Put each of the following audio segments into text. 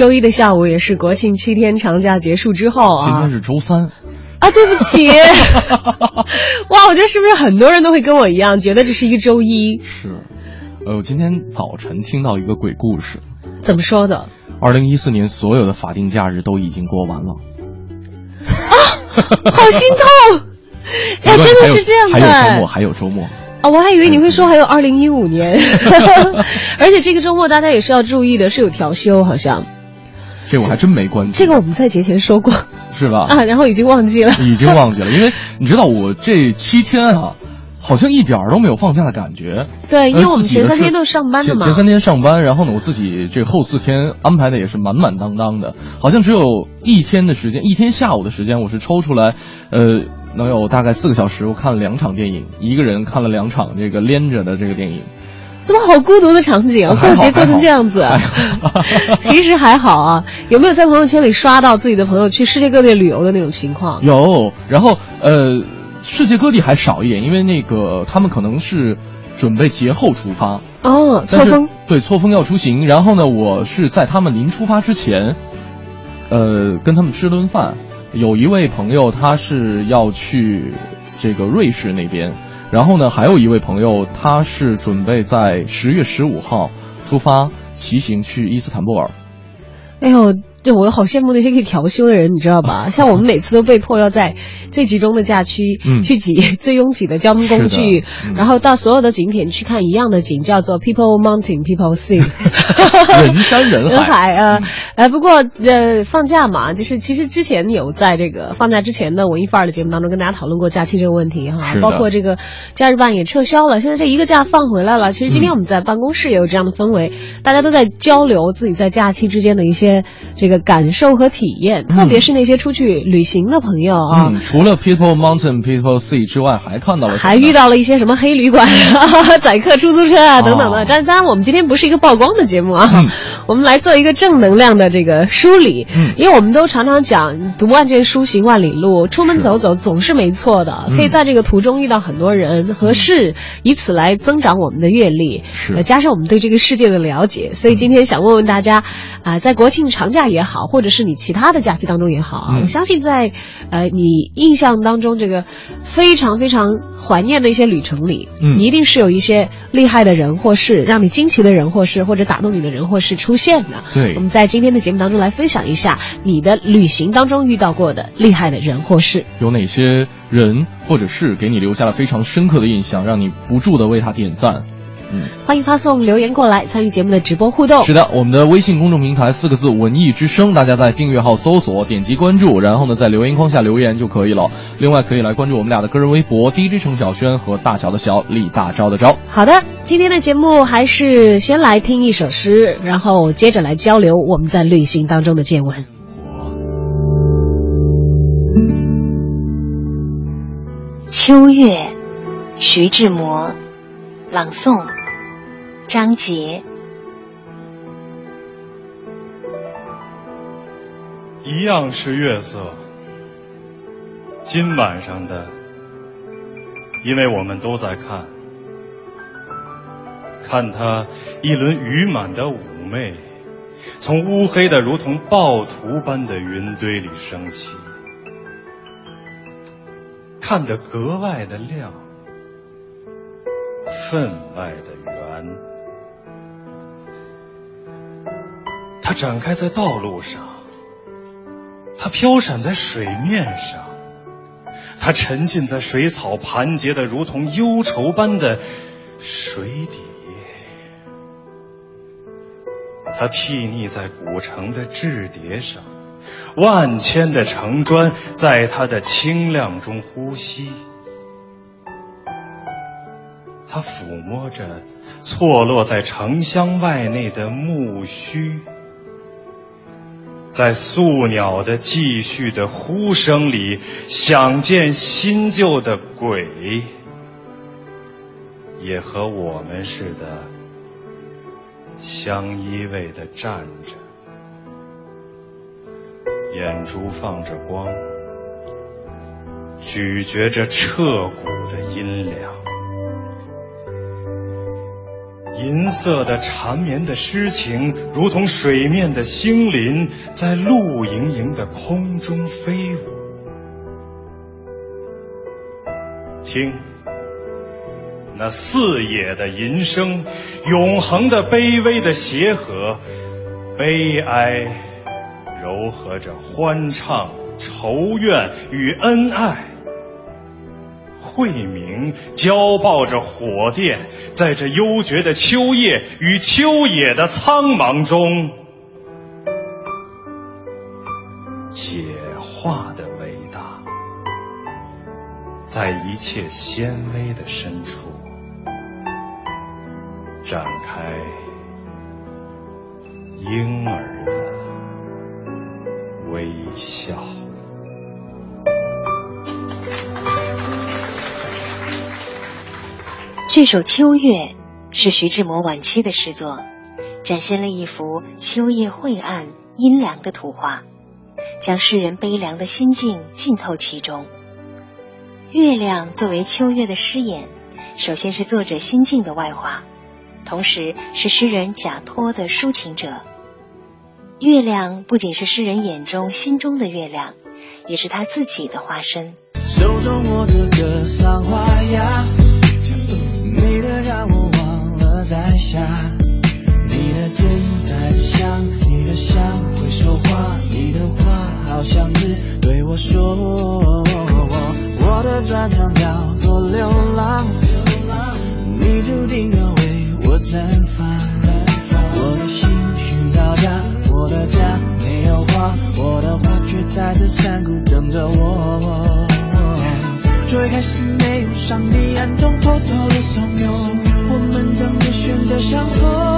周一的下午也是国庆七天长假结束之后啊。今天是周三。啊，对不起。哇，我觉得是不是很多人都会跟我一样，觉得这是一个周一？是。呃，我今天早晨听到一个鬼故事。怎么说的？二零一四年所有的法定假日都已经过完了。啊，好心痛！哎，真的是这样的。还有周末，还有周末。啊，我还以为你会说还有二零一五年。而且这个周末大家也是要注意的，是有调休，好像。这我还真没关注。这个我们在节前说过，是吧？啊，然后已经忘记了，已经忘记了，因为你知道我这七天啊，好像一点儿都没有放假的感觉。对，因为我们前三天都上班的嘛。前三天上班，然后呢，我自己这后四天安排的也是满满当当的，好像只有一天的时间，一天下午的时间，我是抽出来，呃，能有大概四个小时，我看了两场电影，一个人看了两场这个连着的这个电影。怎么好孤独的场景啊！过节过成这样子，其实还好啊。有没有在朋友圈里刷到自己的朋友去世界各地旅游的那种情况？有，然后呃，世界各地还少一点，因为那个他们可能是准备节后出发哦，错峰对错峰要出行。然后呢，我是在他们临出发之前，呃，跟他们吃顿饭。有一位朋友他是要去这个瑞士那边。然后呢，还有一位朋友，他是准备在十月十五号出发骑行去伊斯坦布尔。哎呦。对，我好羡慕那些可以调休的人，你知道吧？像我们每次都被迫要在最集中的假期去挤 最拥挤的交通工具，然后到所有的景点去看一样的景，叫做 People Mountain People Sea，人山人海啊！哎，不过呃，放假嘛，就是其实之前有在这个放假之前的文艺范儿的节目当中跟大家讨论过假期这个问题哈，包括这个假日办也撤销了，现在这一个假放回来了。其实今天我们在办公室也有这样的氛围，大家都在交流自己在假期之间的一些这。个感受和体验，特别是那些出去旅行的朋友啊，除了 People Mountain People Sea 之外，还看到了，还遇到了一些什么黑旅馆、宰客出租车啊等等的。但当然，我们今天不是一个曝光的节目啊，我们来做一个正能量的这个梳理。嗯，因为我们都常常讲，读万卷书，行万里路，出门走走总是没错的，可以在这个途中遇到很多人和事，以此来增长我们的阅历，是加上我们对这个世界的了解。所以今天想问问大家啊，在国庆长假也。也好，或者是你其他的假期当中也好啊，我相信在，呃，你印象当中这个非常非常怀念的一些旅程里，嗯，你一定是有一些厉害的人或事，让你惊奇的人或事，或者打动你的人或事出现的。对，我们在今天的节目当中来分享一下你的旅行当中遇到过的厉害的人或事，有哪些人或者是给你留下了非常深刻的印象，让你不住的为他点赞。嗯，欢迎发送留言过来参与节目的直播互动。是的，我们的微信公众平台四个字“文艺之声”，大家在订阅号搜索，点击关注，然后呢，在留言框下留言就可以了。另外，可以来关注我们俩的个人微博 DJ 程小轩和大小的小李大钊的钊。好的，今天的节目还是先来听一首诗，然后接着来交流我们在旅行当中的见闻。秋月，徐志摩，朗诵。张杰，一样是月色，今晚上的，因为我们都在看，看他一轮余满的妩媚，从乌黑的如同暴徒般的云堆里升起，看得格外的亮，分外的圆。它展开在道路上，它飘闪在水面上，它沉浸在水草盘结的如同忧愁般的水底，它睥睨在古城的质叠上，万千的城砖在它的清亮中呼吸。他抚摸着错落在城乡外内的木须，在宿鸟的继续的呼声里，想见新旧的鬼，也和我们似的相依偎的站着，眼珠放着光，咀嚼着彻骨的阴凉。银色的缠绵的诗情，如同水面的星林，在露盈盈的空中飞舞。听，那四野的吟声，永恒的卑微的协和，悲哀柔和着欢畅，仇怨与恩爱。晦明交抱着火电，在这幽绝的秋夜与秋野的苍茫中，解化的伟大，在一切纤微的深处展开婴儿的微笑。这首《秋月》是徐志摩晚期的诗作，展现了一幅秋夜晦暗、阴凉的图画，将诗人悲凉的心境浸透其中。月亮作为秋月的诗眼，首先是作者心境的外化，同时是诗人假托的抒情者。月亮不仅是诗人眼中、心中的月亮，也是他自己的化身。手中握着格桑花呀。下，你的肩带着香，你的香会说话，你的话好像是对我说。我的专长叫做流浪，你注定要为我绽放。我的心寻找家，我的家没有花，我的花却在这山谷等着我。最开始没有上帝暗中偷偷的怂恿，的伤口。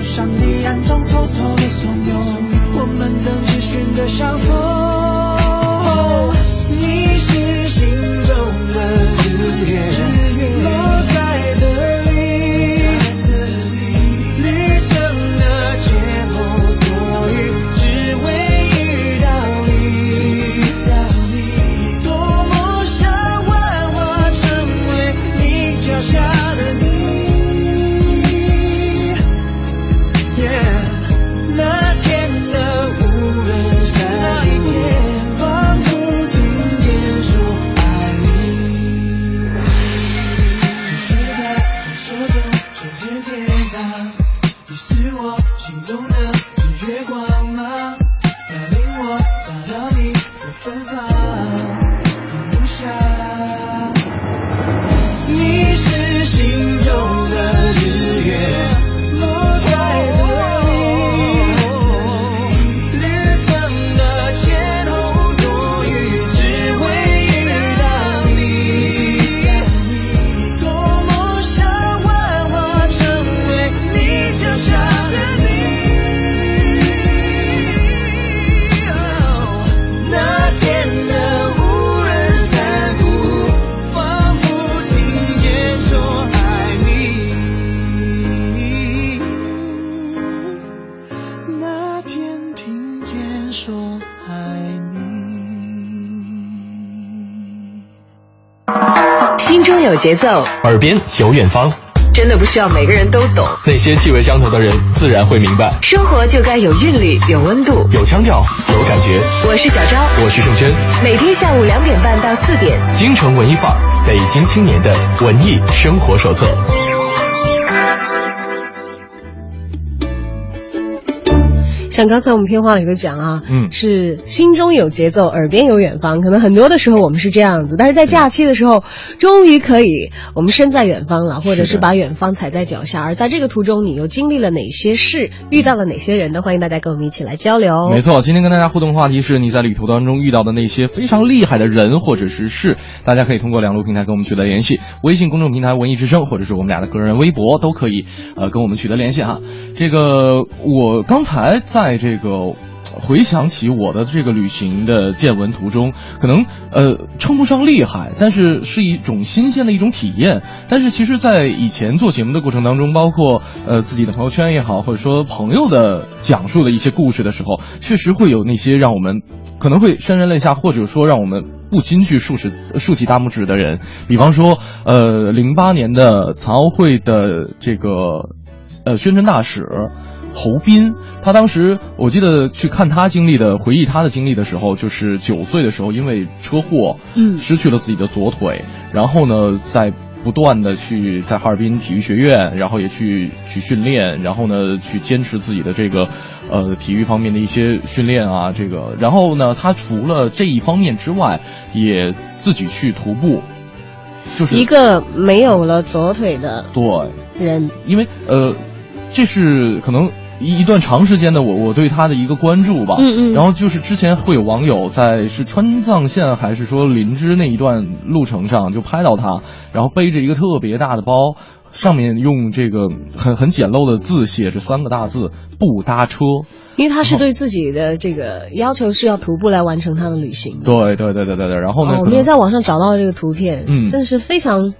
上你眼中偷偷的怂恿，我们曾经选择相逢。节奏，耳边有远方。真的不需要每个人都懂，那些气味相投的人自然会明白。生活就该有韵律，有温度，有腔调，有感觉。我是小昭，我是盛轩。每天下午两点半到四点，京城文艺范儿，北京青年的文艺生活手册。像刚才我们片花里头讲啊，嗯，是心中有节奏，耳边有远方。可能很多的时候我们是这样子，但是在假期的时候，终于可以我们身在远方了，或者是把远方踩在脚下。而在这个途中，你又经历了哪些事，遇到了哪些人呢？欢迎大家跟我们一起来交流。没错，今天跟大家互动的话题是你在旅途当中遇到的那些非常厉害的人或者是事。大家可以通过两路平台跟我们取得联系，微信公众平台文艺之声，或者是我们俩的个人微博都可以，呃，跟我们取得联系哈。这个我刚才在。在这个回想起我的这个旅行的见闻途中，可能呃称不上厉害，但是是一种新鲜的一种体验。但是其实，在以前做节目的过程当中，包括呃自己的朋友圈也好，或者说朋友的讲述的一些故事的时候，确实会有那些让我们可能会潸然泪下，或者说让我们不禁去竖起竖起大拇指的人。比方说，呃，零八年的残奥会的这个呃宣传大使。侯斌，他当时我记得去看他经历的，回忆他的经历的时候，就是九岁的时候因为车祸，嗯，失去了自己的左腿，然后呢，在不断的去在哈尔滨体育学院，然后也去去训练，然后呢，去坚持自己的这个，呃，体育方面的一些训练啊，这个，然后呢，他除了这一方面之外，也自己去徒步，就是一个没有了左腿的对人，因为呃，这是可能。一一段长时间的我我对他的一个关注吧，嗯嗯，然后就是之前会有网友在是川藏线还是说林芝那一段路程上就拍到他，然后背着一个特别大的包，上面用这个很很简陋的字写着三个大字不搭车，因为他是对自己的这个要求是要徒步来完成他的旅行，对对对对对对，然后呢，我们也在网上找到了这个图片，嗯，真的是非常。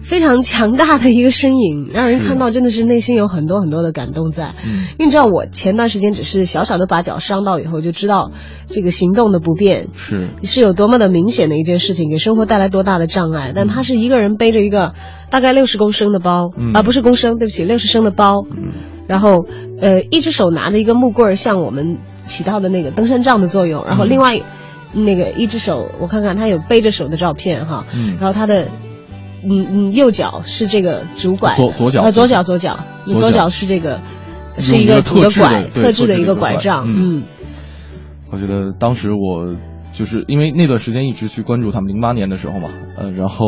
非常强大的一个身影，让人看到真的是内心有很多很多的感动在。嗯，因为你知道，我前段时间只是小小的把脚伤到以后，就知道这个行动的不便是是有多么的明显的一件事情，给生活带来多大的障碍。但他是一个人背着一个大概六十公升的包，啊，不是公升，对不起，六十升的包。嗯，然后呃，一只手拿着一个木棍儿，像我们起到的那个登山杖的作用。然后另外那个一只手，我看看他有背着手的照片哈。嗯，然后他的。嗯嗯，右脚是这个拄拐，左左脚呃左脚左脚，你左脚是这个，是一个拄的拐，特制的一个拐杖。嗯，我觉得当时我就是因为那段时间一直去关注他们零八年的时候嘛，呃，然后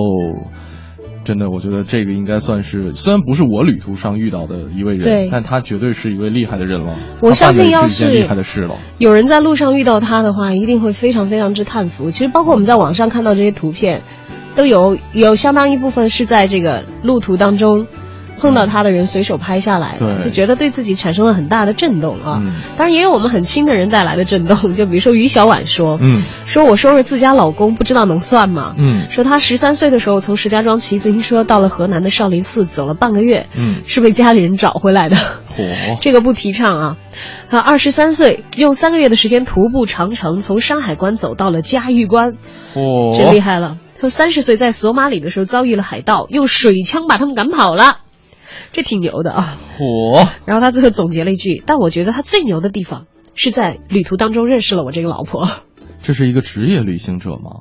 真的我觉得这个应该算是虽然不是我旅途上遇到的一位人，但他绝对是一位厉害的人了。我相信要是厉害的事了，有人在路上遇到他的话，一定会非常非常之叹服。其实包括我们在网上看到这些图片。都有有相当一部分是在这个路途当中碰到他的人随手拍下来的，就觉得对自己产生了很大的震动啊。当然也有我们很亲的人带来的震动，就比如说于小婉说，嗯，说我收拾自家老公，不知道能算吗？嗯，说他十三岁的时候从石家庄骑自行车到了河南的少林寺，走了半个月，嗯，是被家里人找回来的。嚯，这个不提倡啊。他二十三岁用三个月的时间徒步长城，从山海关走到了嘉峪关，哦，真厉害了。说三十岁在索马里的时候遭遇了海盗，用水枪把他们赶跑了，这挺牛的啊！火！然后他最后总结了一句：“但我觉得他最牛的地方是在旅途当中认识了我这个老婆。”这是一个职业旅行者吗？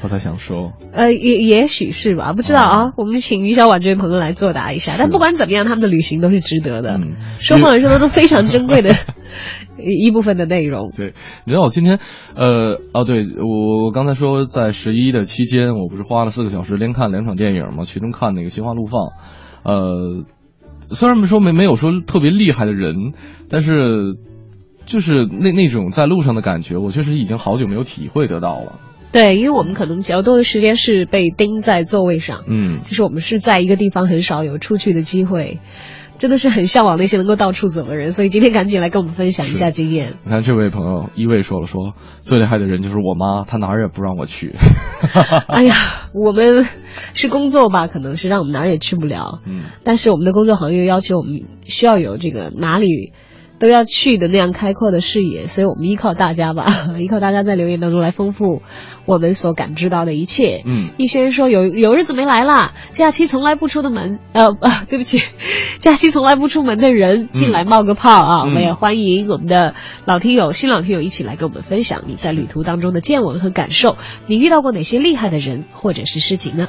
我在想说，呃，也也许是吧，不知道啊。我们请于小婉这位朋友来作答一下。但不管怎么样，他们的旅行都是值得的，双方来说都非常珍贵的。一部分的内容。对，你知道我今天，呃，哦，对我我刚才说在十一的期间，我不是花了四个小时连看两场电影吗？其中看那个《心花怒放》，呃，虽然说没没有说特别厉害的人，但是就是那那种在路上的感觉，我确实已经好久没有体会得到了。对，因为我们可能比较多的时间是被钉在座位上，嗯，其实我们是在一个地方很少有出去的机会。真的是很向往那些能够到处走的人，所以今天赶紧来跟我们分享一下经验。你看这位朋友一位说了，说最厉害的人就是我妈，她哪儿也不让我去。哎呀，我们是工作吧，可能是让我们哪儿也去不了。嗯，但是我们的工作行业要求我们需要有这个哪里都要去的那样开阔的视野，所以我们依靠大家吧，依靠大家在留言当中来丰富我们所感知到的一切。嗯，逸轩说有有日子没来啦，假期从来不出的门，呃呃，对不起，假期从来不出门的人进来冒个泡啊！我们也欢迎我们的老听友、新老听友一起来跟我们分享你在旅途当中的见闻和感受，你遇到过哪些厉害的人或者是事情呢？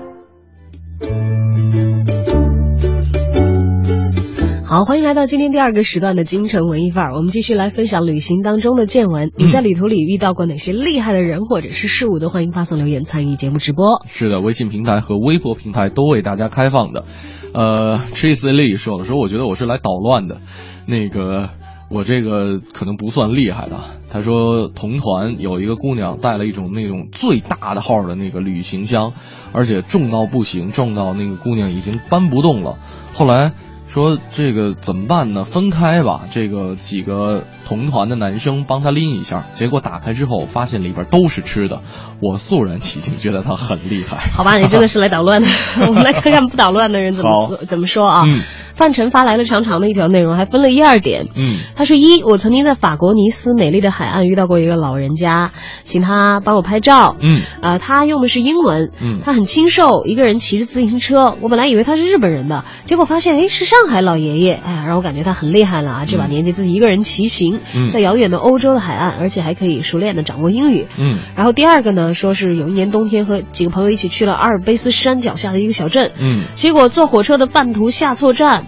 好，欢迎来到今天第二个时段的京城文艺范儿。我们继续来分享旅行当中的见闻。你在旅途里遇到过哪些厉害的人或者是事物？都欢迎发送留言参与节目直播。是的，微信平台和微博平台都为大家开放的。呃，Tracy Lee 说的，说我觉得我是来捣乱的，那个我这个可能不算厉害的。他说同团有一个姑娘带了一种那种最大的号的那个旅行箱，而且重到不行，重到那个姑娘已经搬不动了。后来。说这个怎么办呢？分开吧。这个几个同团的男生帮他拎一下，结果打开之后发现里边都是吃的。我肃然起敬，觉得他很厉害。好吧，你真的是来捣乱的。我们来看看不捣乱的人怎么怎么说啊？范晨发来了长长的一条内容，还分了一二点。嗯，他说：一，我曾经在法国尼斯美丽的海岸遇到过一个老人家，请他帮我拍照。嗯，啊，他用的是英文。嗯，他很清瘦，一个人骑着自行车。我本来以为他是日本人的，结果发现哎是上海老爷爷。哎呀，让我感觉他很厉害了啊！这把年纪自己一个人骑行，在遥远的欧洲的海岸，而且还可以熟练的掌握英语。嗯，然后第二个呢，说是有一年冬天和几个朋友一起去了阿尔卑斯山脚下的一个小镇。嗯，结果坐火车的半途下错站。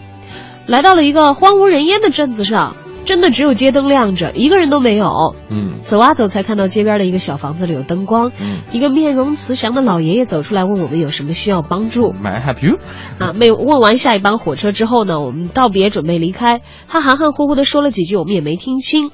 来到了一个荒无人烟的镇子上，真的只有街灯亮着，一个人都没有。嗯，走啊走，才看到街边的一个小房子里有灯光。嗯，一个面容慈祥的老爷爷走出来，问我们有什么需要帮助。May I help you？啊，没问完下一班火车之后呢，我们道别准备离开，他含含糊糊的说了几句，我们也没听清。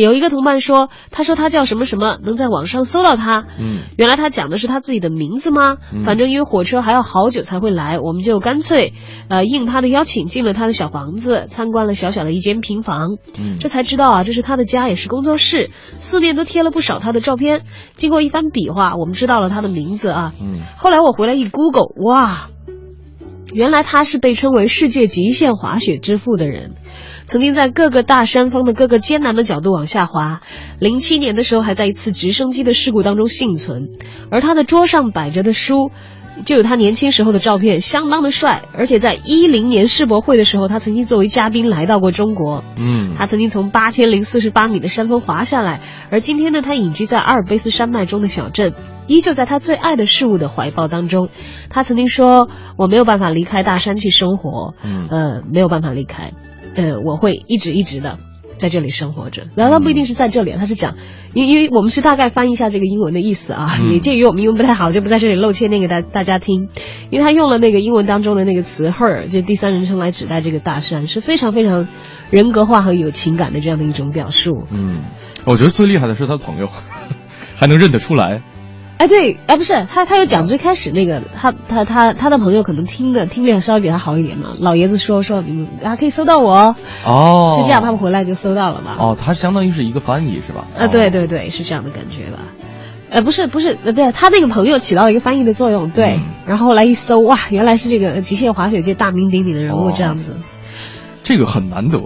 有一个同伴说，他说他叫什么什么，能在网上搜到他。嗯，原来他讲的是他自己的名字吗？反正因为火车还要好久才会来，我们就干脆，呃，应他的邀请进了他的小房子，参观了小小的一间平房。嗯，这才知道啊，这是他的家，也是工作室，四面都贴了不少他的照片。经过一番比划，我们知道了他的名字啊。嗯，后来我回来一 Google，哇，原来他是被称为世界极限滑雪之父的人。曾经在各个大山峰的各个艰难的角度往下滑，零七年的时候还在一次直升机的事故当中幸存，而他的桌上摆着的书，就有他年轻时候的照片，相当的帅。而且在一零年世博会的时候，他曾经作为嘉宾来到过中国。嗯，他曾经从八千零四十八米的山峰滑下来，而今天呢，他隐居在阿尔卑斯山脉中的小镇，依旧在他最爱的事物的怀抱当中。他曾经说：“我没有办法离开大山去生活，嗯，呃，没有办法离开。”呃，我会一直一直的在这里生活着。然后他不一定是在这里，他是讲，因因为我们是大概翻译一下这个英文的意思啊，也鉴于我们英文不太好，就不在这里露怯念给大大家听。因为他用了那个英文当中的那个词 her，就第三人称来指代这个大山，是非常非常人格化和有情感的这样的一种表述。嗯，我觉得最厉害的是他朋友，还能认得出来。哎，对，哎，不是他，他有讲最开始那个，他他他他的朋友可能听的听力稍微比他好一点嘛。老爷子说说，你们还可以搜到我哦，是这样，他们回来就搜到了嘛？哦，他相当于是一个翻译是吧？啊，对对对，是这样的感觉吧？呃，不是不是，呃，对他那个朋友起到了一个翻译的作用，对。然后后来一搜，哇，原来是这个极限滑雪界大名鼎鼎的人物这样子，这个很难得。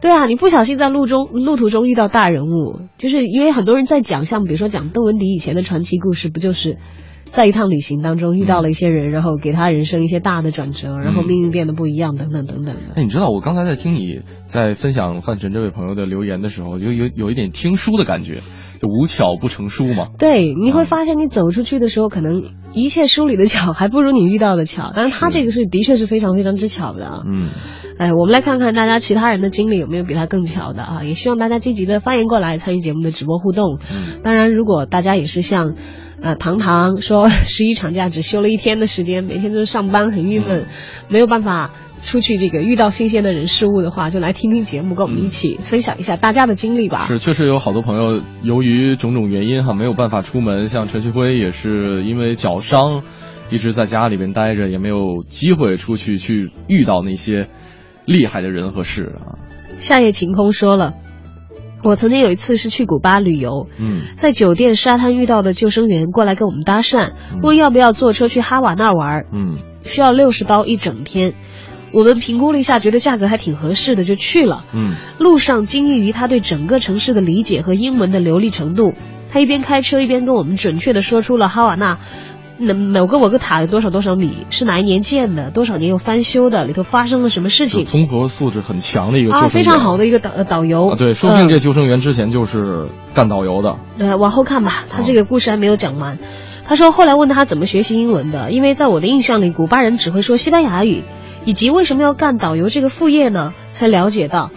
对啊，你不小心在路中路途中遇到大人物，就是因为很多人在讲，像比如说讲邓文迪以前的传奇故事，不就是在一趟旅行当中遇到了一些人，然后给他人生一些大的转折，然后命运变得不一样，等等等等的。哎，你知道我刚才在听你在分享范晨这位朋友的留言的时候，有有有一点听书的感觉，就无巧不成书嘛。对，你会发现你走出去的时候，可能一切书里的巧还不如你遇到的巧，但是他这个是的确是非常非常之巧的啊。嗯。哎，我们来看看大家其他人的经历有没有比他更巧的啊！也希望大家积极的发言过来，参与节目的直播互动。嗯，当然，如果大家也是像，呃，糖糖说十一 长假只休了一天的时间，每天都是上班，很郁闷，没有办法出去这个遇到新鲜的人事物的话，就来听听节目，跟我们一起分享一下大家的经历吧。是，确实有好多朋友由于种种原因哈，没有办法出门，像陈旭辉也是因为脚伤，一直在家里边待着，也没有机会出去去遇到那些。厉害的人和事啊！夏夜晴空说了，我曾经有一次是去古巴旅游，嗯，在酒店沙滩遇到的救生员过来跟我们搭讪，问要不要坐车去哈瓦那玩，嗯，需要六十刀一整天。我们评估了一下，觉得价格还挺合适的，就去了。嗯，路上惊异于他对整个城市的理解和英文的流利程度，他一边开车一边跟我们准确的说出了哈瓦那。那某个某个塔有多少多少米？是哪一年建的？多少年又翻修的？里头发生了什么事情？综合素质很强的一个啊，非常好的一个导导游。啊，对，说不定这救生员之前就是干导游的。呃，往后看吧，他这个故事还没有讲完。他说后来问他怎么学习英文的，因为在我的印象里，古巴人只会说西班牙语。以及为什么要干导游这个副业呢？才了解到，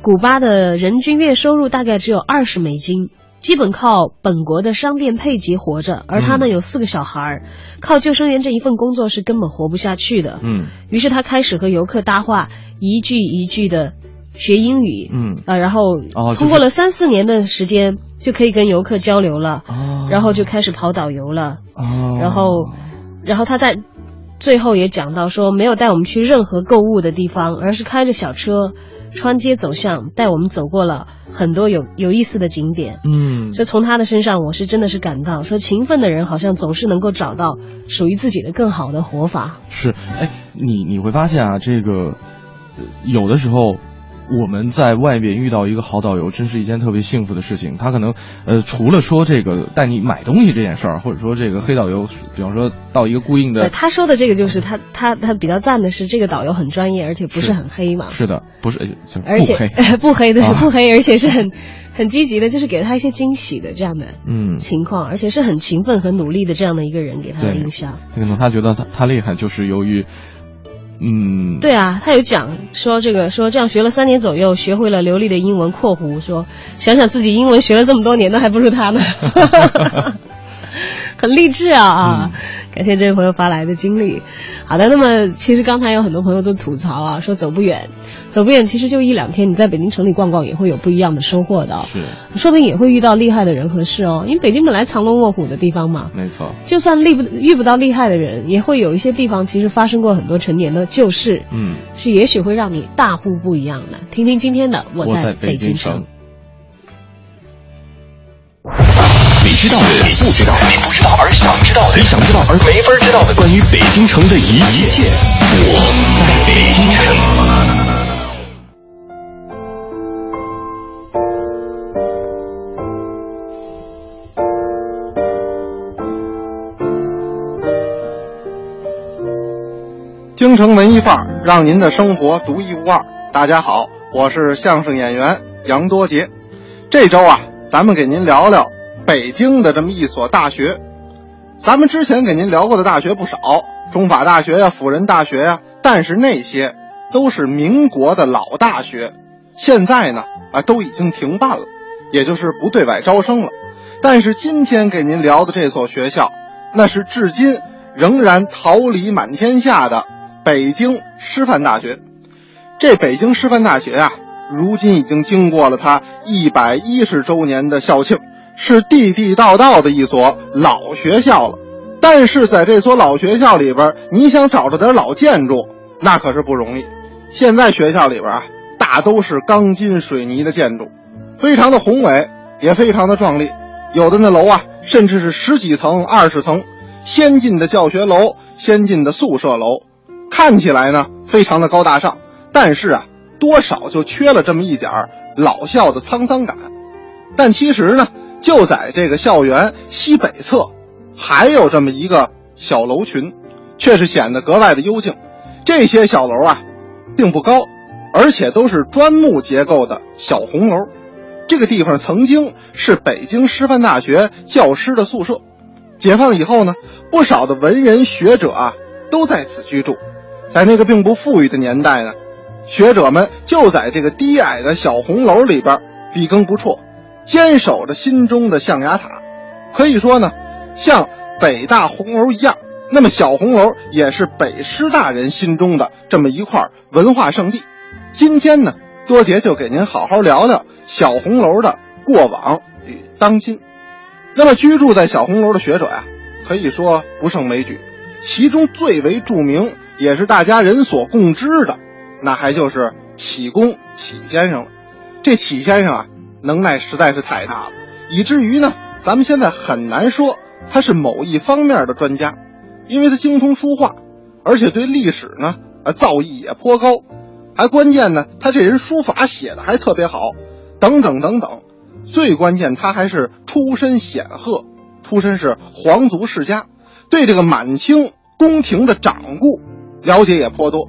古巴的人均月收入大概只有二十美金。基本靠本国的商店配给活着，而他呢有四个小孩，靠救生员这一份工作是根本活不下去的。嗯，于是他开始和游客搭话，一句一句的学英语。嗯啊，然后通过了三四年的时间，就可以跟游客交流了。哦，然后就开始跑导游了。哦，然后，然后他在最后也讲到说，没有带我们去任何购物的地方，而是开着小车。穿街走巷，带我们走过了很多有有意思的景点。嗯，所以从他的身上，我是真的是感到，说勤奋的人好像总是能够找到属于自己的更好的活法。是，哎，你你会发现啊，这个有的时候。我们在外边遇到一个好导游，真是一件特别幸福的事情。他可能，呃，除了说这个带你买东西这件事儿，或者说这个黑导游，比方说到一个固定的，他说的这个就是他他他比较赞的是这个导游很专业，而且不是很黑嘛。是的，不是，而且不黑 的是不黑，而且是很很积极的，就是给他一些惊喜的这样的嗯情况，而且是很勤奋、很努力的这样的一个人给他的印象。可能他觉得他他厉害，就是由于。嗯，对啊，他有讲说这个说这样学了三年左右，学会了流利的英文。括弧说，想想自己英文学了这么多年，都还不如他呢，很励志啊啊！感谢这位朋友发来的经历。好的，那么其实刚才有很多朋友都吐槽啊，说走不远。走不远，其实就一两天，你在北京城里逛逛也会有不一样的收获的。是，说不定也会遇到厉害的人和事哦。因为北京本来藏龙卧虎的地方嘛。没错。就算厉不遇不到厉害的人，也会有一些地方其实发生过很多陈年的旧事。嗯。是，也许会让你大呼不一样的。听听今天的我在北京城。知道的，你不知道，你不知道而想知道的，你想知道而没法知道的，关于北京城的一切，我在北京城。京城文艺范儿，让您的生活独一无二。大家好，我是相声演员杨多杰。这周啊，咱们给您聊聊北京的这么一所大学。咱们之前给您聊过的大学不少，中法大学呀、辅仁大学呀，但是那些都是民国的老大学，现在呢啊都已经停办了，也就是不对外招生了。但是今天给您聊的这所学校，那是至今仍然桃李满天下的。北京师范大学，这北京师范大学啊，如今已经经过了它一百一十周年的校庆，是地地道道的一所老学校了。但是在这所老学校里边，你想找着点老建筑，那可是不容易。现在学校里边啊，大都是钢筋水泥的建筑，非常的宏伟，也非常的壮丽。有的那楼啊，甚至是十几层、二十层，先进的教学楼，先进的宿舍楼。看起来呢非常的高大上，但是啊，多少就缺了这么一点老校的沧桑感。但其实呢，就在这个校园西北侧，还有这么一个小楼群，却是显得格外的幽静。这些小楼啊，并不高，而且都是砖木结构的小红楼。这个地方曾经是北京师范大学教师的宿舍。解放以后呢，不少的文人学者啊，都在此居住。在那个并不富裕的年代呢，学者们就在这个低矮的小红楼里边笔耕不辍，坚守着心中的象牙塔。可以说呢，像北大红楼一样，那么小红楼也是北师大人心中的这么一块文化圣地。今天呢，多杰就给您好好聊聊小红楼的过往与当今。那么居住在小红楼的学者呀，可以说不胜枚举，其中最为著名。也是大家人所共知的，那还就是启功启先生了。这启先生啊，能耐实在是太大了，以至于呢，咱们现在很难说他是某一方面的专家，因为他精通书画，而且对历史呢，啊造诣也颇高，还关键呢，他这人书法写的还特别好，等等等等。最关键，他还是出身显赫，出身是皇族世家，对这个满清宫廷的掌故。了解也颇多，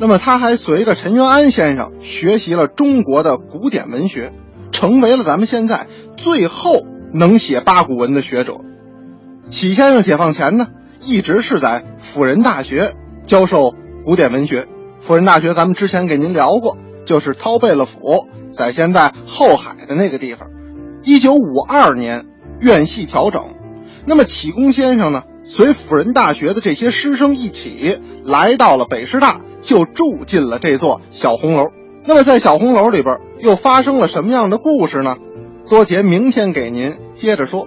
那么他还随着陈元安先生学习了中国的古典文学，成为了咱们现在最后能写八股文的学者。启先生解放前呢，一直是在辅仁大学教授古典文学。辅仁大学咱们之前给您聊过，就是掏贝勒府，在现在后海的那个地方。一九五二年院系调整，那么启功先生呢，随辅仁大学的这些师生一起来到了北师大，就住进了这座小红楼。那么在小红楼里边又发生了什么样的故事呢？多杰明天给您接着说。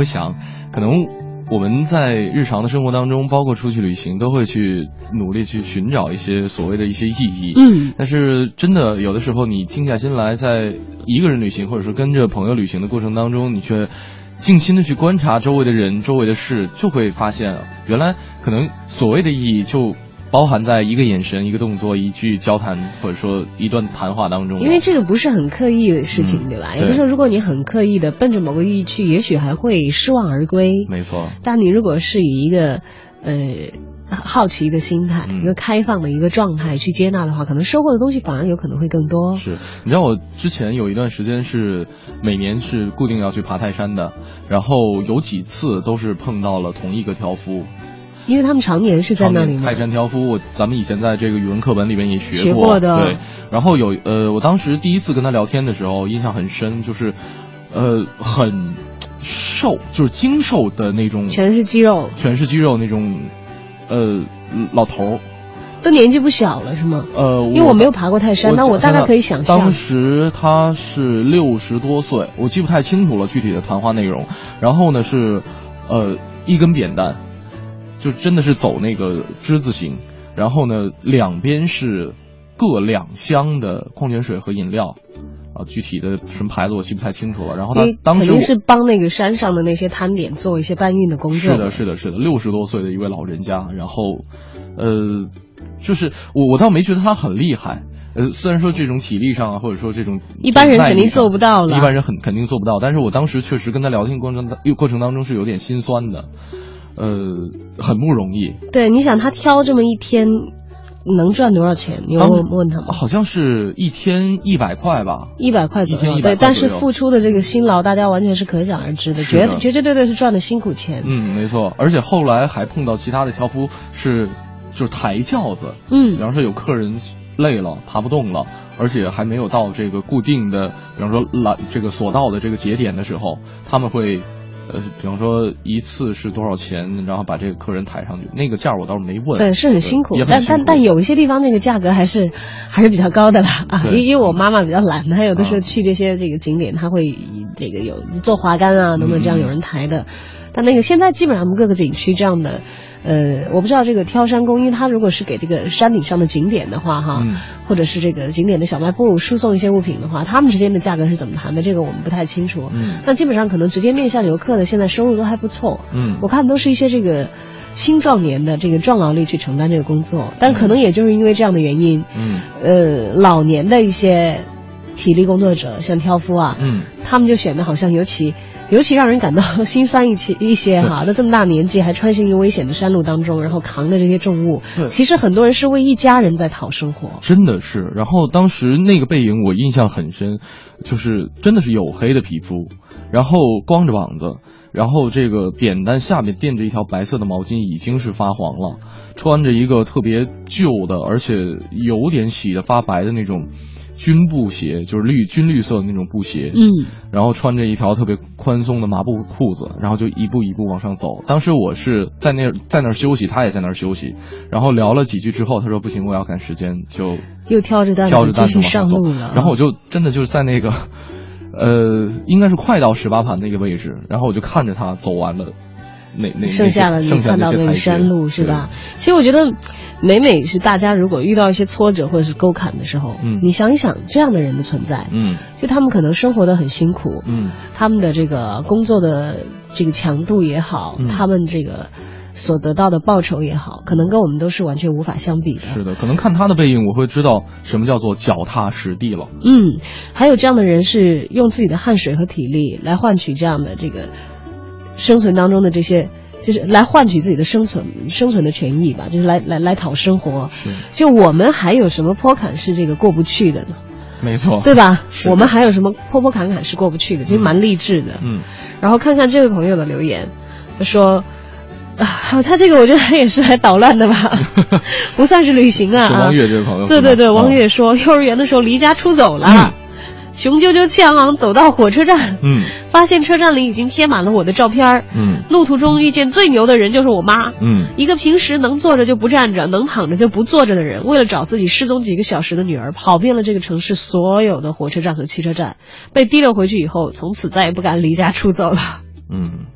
会想，可能我们在日常的生活当中，包括出去旅行，都会去努力去寻找一些所谓的一些意义。嗯，但是真的有的时候，你静下心来，在一个人旅行，或者说跟着朋友旅行的过程当中，你却静心的去观察周围的人、周围的事，就会发现，原来可能所谓的意义就。包含在一个眼神、一个动作、一句交谈，或者说一段谈话当中。因为这个不是很刻意的事情，对吧？有的时候，如果你很刻意的奔着某个意义去，也许还会失望而归。没错。但你如果是以一个，呃。好奇的心态，嗯一个开放的一个状态去接纳的话，可能收获的东西反而有可能会更多。是，你知道我之前有一段时间是每年是固定要去爬泰山的，然后有几次都是碰到了同一个挑夫。因为他们常年是在那里泰。山挑夫，我咱们以前在这个语文课本里面也学学过的对，然后有呃，我当时第一次跟他聊天的时候，印象很深，就是呃很瘦，就是精瘦的那种，全是肌肉，全是肌肉那种呃老头儿。都年纪不小了是吗？呃，因为我没有爬过泰山，那我大概可以想象当。时他是六十多岁，我记不太清楚了具体的谈话内容。然后呢是，呃，一根扁担，就真的是走那个之字形。然后呢，两边是各两箱的矿泉水和饮料，啊，具体的什么牌子我记不太清楚了。然后他当时肯定是帮那个山上的那些摊点做一些搬运的工作。是的，是的，是的，六十多岁的一位老人家，然后，呃，就是我我倒没觉得他很厉害，呃，虽然说这种体力上啊，或者说这种一般人肯定做不到了一般人很肯定做不到，但是我当时确实跟他聊天过程当过程当中是有点心酸的，呃，很不容易。对，你想他挑这么一天能赚多少钱？你有问问他吗？好像是一天一百块吧，一百块左右，对，但是付出的这个辛劳，大家完全是可想而知的，的绝绝绝对对是赚的辛苦钱。嗯，没错，而且后来还碰到其他的挑夫是就是抬轿子，嗯比方说有客人累了爬不动了，而且还没有到这个固定的，比方说拦这个索道的这个节点的时候，他们会。呃，比方说一次是多少钱，然后把这个客人抬上去，那个价我倒是没问。对，是很辛苦但但但有一些地方那个价格还是 还是比较高的啦啊，因因为我妈妈比较懒，她有的时候啊。去这些这个景点，她会这个有做滑竿啊等等这样嗯。有人抬的，但那个现在基本上各个景区这样的，呃，我不知道这个挑山工，因为他如果是给这个山顶上的景点的话哈，嗯或者是这个景点的小卖部输送一些物品的话，他们之间的价格是怎么谈的？这个我们不太清楚。嗯那基本上可能直接面向游客的，现在收入都还不错。嗯我看都是一些这个青壮年的这个壮劳力去承担这个工作，但可能也就是因为这样的原因，嗯呃，老年的一些体力工作者，像挑夫啊，嗯，他们就显得好像尤其尤其让人感到心酸一些一些哈。那这么大年纪还穿行于危险的山路当中，然后扛着这些重物，其实很多人是为一家人在讨生活。真的是。然后当时那个背影我印象很深，就是真的是黝黑的皮肤，然后光着膀子，然后这个扁担下面垫着一条白色的毛巾，已经是发黄了，穿着一个特别旧的，而且有点洗的发白的那种军布鞋，就是绿军绿色的那种布鞋，嗯，然后穿着一条特别宽松的麻布裤子，然后就一步一步往上走。当时我是在那在那儿休息，他也在那儿休息，然后聊了几句之后，他说不行，我要赶时间，就又挑着担挑着担子继上路了。然后我就真的就是在那个，呃，应该是快到十八盘那个位置，然后我就看着他走完了那那剩下的你看到那个山路是吧？其实我觉得，每每是大家如果遇到一些挫折或者是沟坎的时候，嗯你想一想这样的人的存在，嗯就他们可能生活的很辛苦，嗯他们的这个工作的这个强度也好，嗯他们这个所得到的报酬也好，可能跟我们都是完全无法相比的。是的，可能看他的背影，我会知道什么叫做脚踏实地了。嗯，还有这样的人是用自己的汗水和体力来换取这样的这个生存当中的这些，就是来换取自己的生存生存的权益吧，就是来来来讨生活。是，就我们还有什么坡坎是这个过不去的呢？没错，对吧？我们还有什么坡坡坎坎是过不去的？其实蛮励志的。嗯然后看看这位朋友的留言，他说。啊，他这个我觉得他也是来捣乱的吧，不算是旅行啊。是汪月这位朋友对对对，汪嗯月说，幼儿园的时候离家出走了，嗯雄赳赳气昂昂走到火车站，嗯。发现车站里已经贴满了我的照片儿。嗯。路途中遇见最牛的人就是我妈，嗯。一个平时能坐着就不站着，能躺着就不坐着的人，为了找自己失踪几个小时的女儿，跑遍了这个城市所有的火车站和汽车站，被提溜回去以后，从此再也不敢离家出走了。嗯，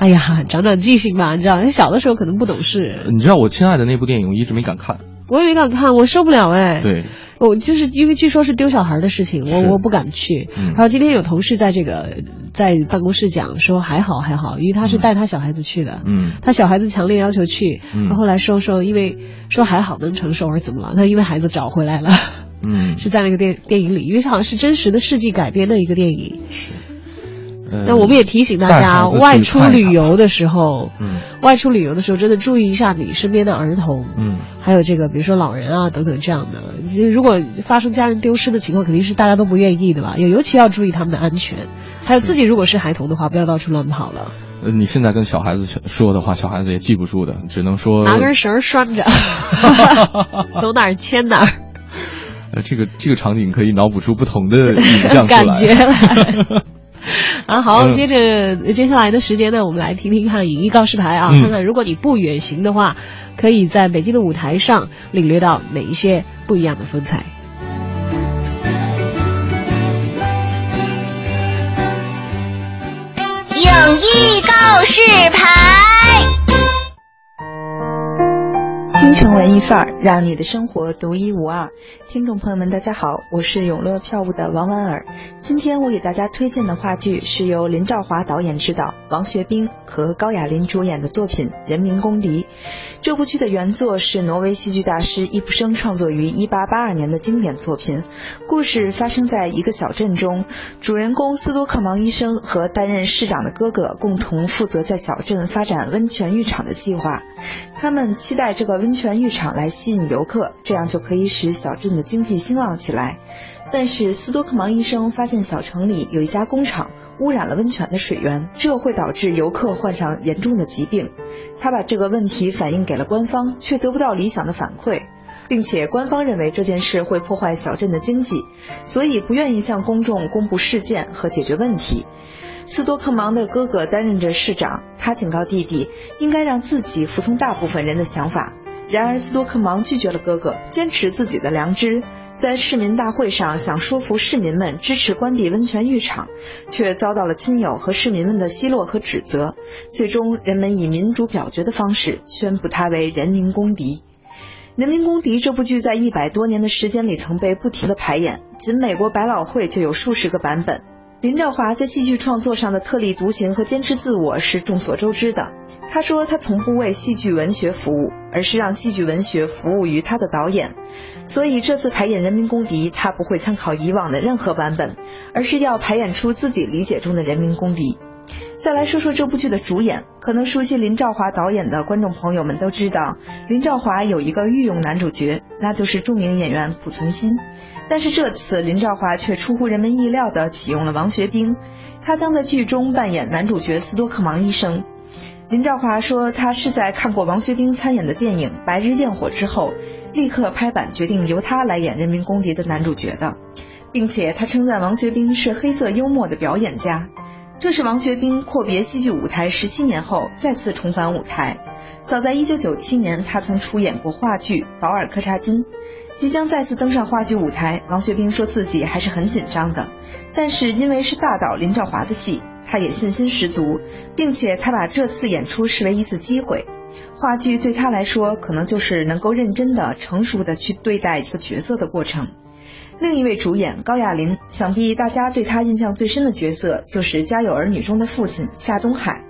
哎呀，长长记性吧，你知道，小的时候可能不懂事，你知道我亲爱的那部电影，我一直没敢看。我也没敢看，我受不了哎。对，我就是因为据说是丢小孩的事情，我我不敢去。嗯然后今天有同事在这个在办公室讲说还好还好，因为他是带他小孩子去的。嗯他小孩子强烈要求去，嗯后来说说因为说还好能承受，我说怎么了？他因为孩子找回来了，嗯，是在那个电电影里，因为好像是真实的事迹改编的一个电影。那我们也提醒大家，外出旅游的时候，嗯，外出旅游的时候真的注意一下你身边的儿童，嗯，还有这个比如说老人啊等等这样的。如果发生家人丢失的情况，肯定是大家都不愿意的吧？也尤其要注意他们的安全。还有自己如果是孩童的话，不要到处乱跑了。呃，你现在跟小孩子说的话，小孩子也记不住的，只能说拿根绳拴着，走哪儿牵哪儿。呃，这个这个场景可以脑补出不同的影像感觉来。啊，好，接着接下来的时间呢，我们来听听看影艺告示牌啊，看看如果你不远行的话，可以在北京的舞台上领略到哪一些不一样的风采。影艺告示牌，京城文艺范儿，让你的生活独一无二。听众朋友们，大家好，我是永乐票务的王婉儿。今天我给大家推荐的话剧是由林兆华导演执导，王学兵和高亚麟主演的作品《人民公敌》。这部剧的原作是挪威戏剧大师易卜生创作于1882年的经典作品。故事发生在一个小镇中，主人公斯多克芒医生和担任市长的哥哥共同负责在小镇发展温泉浴场的计划。他们期待这个温泉浴场来吸引游客，这样就可以使小镇的。经济兴旺起来，但是斯多克芒医生发现小城里有一家工厂污染了温泉的水源，这会导致游客患上严重的疾病。他把这个问题反映给了官方，却得不到理想的反馈，并且官方认为这件事会破坏小镇的经济，所以不愿意向公众公布事件和解决问题。斯多克芒的哥哥担任着市长，他警告弟弟应该让自己服从大部分人的想法。然而，斯多克芒拒绝了哥哥，坚持自己的良知，在市民大会上想说服市民们支持关闭温泉浴场，却遭到了亲友和市民们的奚落和指责。最终，人们以民主表决的方式宣布他为人民公敌。《人民公敌》这部剧在一百多年的时间里曾被不停的排演，仅美国百老汇就有数十个版本。林兆华在戏剧创作上的特立独行和坚持自我是众所周知的。他说，他从不为戏剧文学服务，而是让戏剧文学服务于他的导演。所以这次排演《人民公敌》，他不会参考以往的任何版本，而是要排演出自己理解中的人民公敌。再来说说这部剧的主演，可能熟悉林兆华导演的观众朋友们都知道，林兆华有一个御用男主角，那就是著名演员濮存昕。但是这次林兆华却出乎人们意料地启用了王学兵，他将在剧中扮演男主角斯多克芒医生。林兆华说，他是在看过王学兵参演的电影《白日焰火》之后，立刻拍板决定由他来演《人民公敌》的男主角的，并且他称赞王学兵是黑色幽默的表演家。这是王学兵阔别戏剧舞台十七年后再次重返舞台。早在一九九七年，他曾出演过话剧《保尔柯察金》。即将再次登上话剧舞台，王学兵说自己还是很紧张的，但是因为是大导林兆华的戏。他也信心十足，并且他把这次演出视为一次机会。话剧对他来说，可能就是能够认真的、成熟的去对待一个角色的过程。另一位主演高亚麟，想必大家对他印象最深的角色就是《家有儿女》中的父亲夏东海。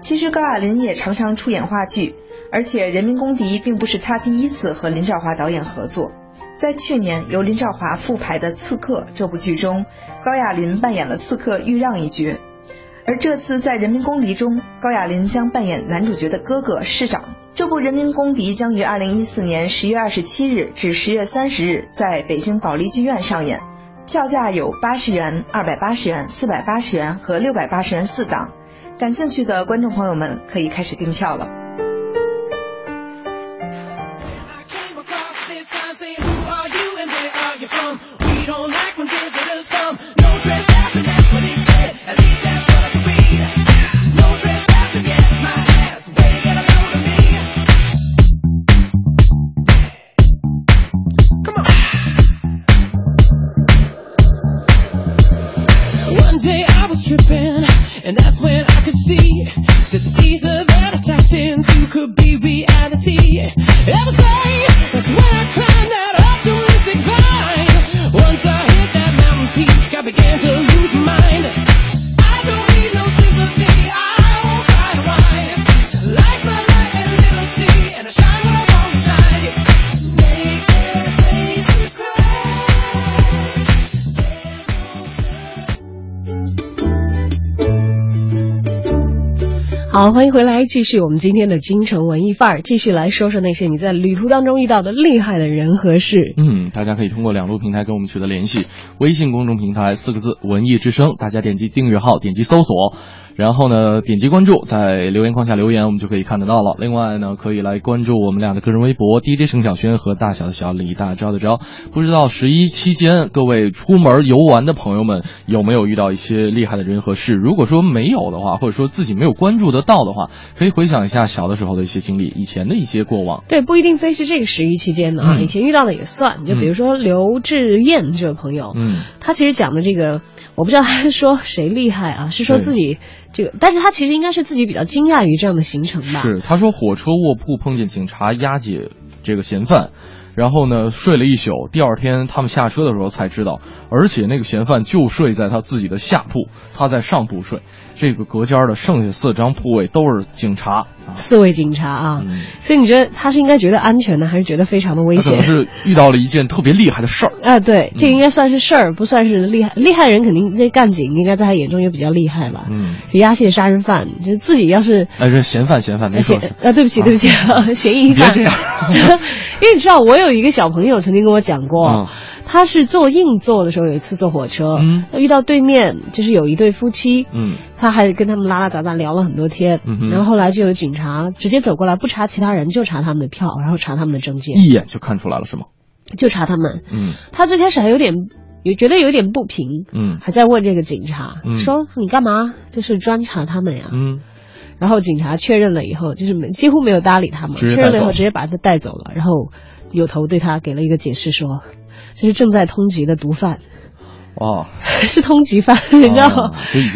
其实高亚麟也常常出演话剧，而且《人民公敌》并不是他第一次和林兆华导演合作。在去年由林兆华复排的《刺客》这部剧中，高亚麟扮演了刺客豫让一角。而这次在《人民公敌》中，高亚麟将扮演男主角的哥哥市长。这部《人民公敌》将于二零一四年十月二十七日至十月三十日在北京保利剧院上演，票价有八十元、二百八十元、四百八十元和六百八十元四档。感兴趣的观众朋友们可以开始订票了。好，欢迎回来，继续我们今天的京城文艺范儿，继续来说说那些你在旅途当中遇到的厉害的人和事。嗯，大家可以通过两路平台跟我们取得联系，微信公众平台四个字“文艺之声”，大家点击订阅号，点击搜索。然后呢，点击关注，在留言框下留言，我们就可以看得到了。另外呢，可以来关注我们俩的个人微博：DJ 程小轩和大小的小李大招的招。不知道十一期间各位出门游玩的朋友们有没有遇到一些厉害的人和事？如果说没有的话，或者说自己没有关注得到的话，可以回想一下小的时候的一些经历，以前的一些过往。对，不一定非是这个十一期间的啊，以前遇到的也算。就比如说刘志燕这位朋友，嗯，他其实讲的这个，我不知道他是说谁厉害啊，是说自己。这个，但是他其实应该是自己比较惊讶于这样的行程吧？是，他说火车卧铺碰见警察押解这个嫌犯，然后呢睡了一宿，第二天他们下车的时候才知道，而且那个嫌犯就睡在他自己的下铺，他在上铺睡。这个隔间的剩下四张铺位都是警察，四位警察啊，所以你觉得他是应该觉得安全呢，还是觉得非常的危险？可能是遇到了一件特别厉害的事儿。啊，对，这应该算是事儿，不算是厉害。厉害人肯定这干警应该在他眼中也比较厉害吧？嗯，押解杀人犯，就自己要是哎，是嫌犯，嫌犯，没错，啊，对不起，对不起，嫌疑犯，别这样，因为你知道，我有一个小朋友曾经跟我讲过。他是坐硬座的时候，有一次坐火车，嗯，遇到对面就是有一对夫妻，嗯，他还跟他们拉拉杂杂聊了很多天，嗯，然后后来就有警察直接走过来，不查其他人，就查他们的票，然后查他们的证件，一眼就看出来了是吗？就查他们，嗯，他最开始还有点有觉得有点不平，嗯，还在问这个警察，嗯，说你干嘛？就是专查他们呀，嗯，然后警察确认了以后，就是没几乎没有搭理他们，确认了以后直接把他带走了，然后有头对他给了一个解释说。这是正在通缉的毒贩，哦，是通缉犯，你知道吗？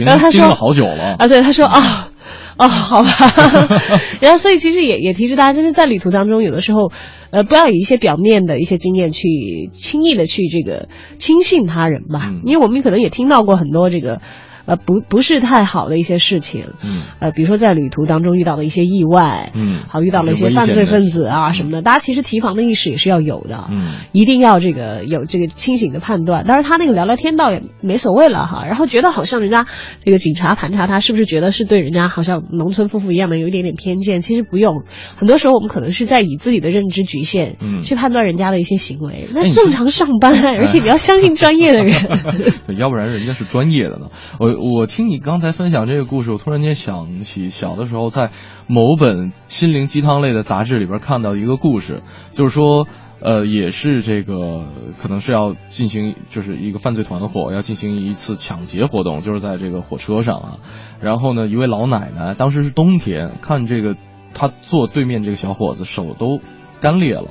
然后他说了好久了啊，对，他说啊，哦，好吧。然后所以其实也也提示大家，就是在旅途当中，有的时候，呃，不要以一些表面的一些经验去轻易的去这个轻信他人吧，因为我们可能也听到过很多这个。呃，不不是太好的一些事情，嗯，呃，比如说在旅途当中遇到的一些意外，嗯，好遇到了一些犯罪分子啊什么的，大家其实提防的意识也是要有的，嗯，一定要这个有这个清醒的判断。当然他那个聊聊天倒也没所谓了哈，然后觉得好像人家这个警察盘查他，是不是觉得是对人家好像农村夫妇一样的有一点点偏见？其实不用，很多时候我们可能是在以自己的认知局限，嗯，去判断人家的一些行为。那正常上班，而且你要相信专业的人，对，要不然人家是专业的呢。我我听你刚。才分享这个故事，我突然间想起小的时候在某本心灵鸡汤类的杂志里边看到一个故事，就是说，呃，也是这个可能是要进行，就是一个犯罪团伙要进行一次抢劫活动，就是在这个火车上啊。然后呢，一位老奶奶，当时是冬天，看这个她坐对面这个小伙子手都干裂了，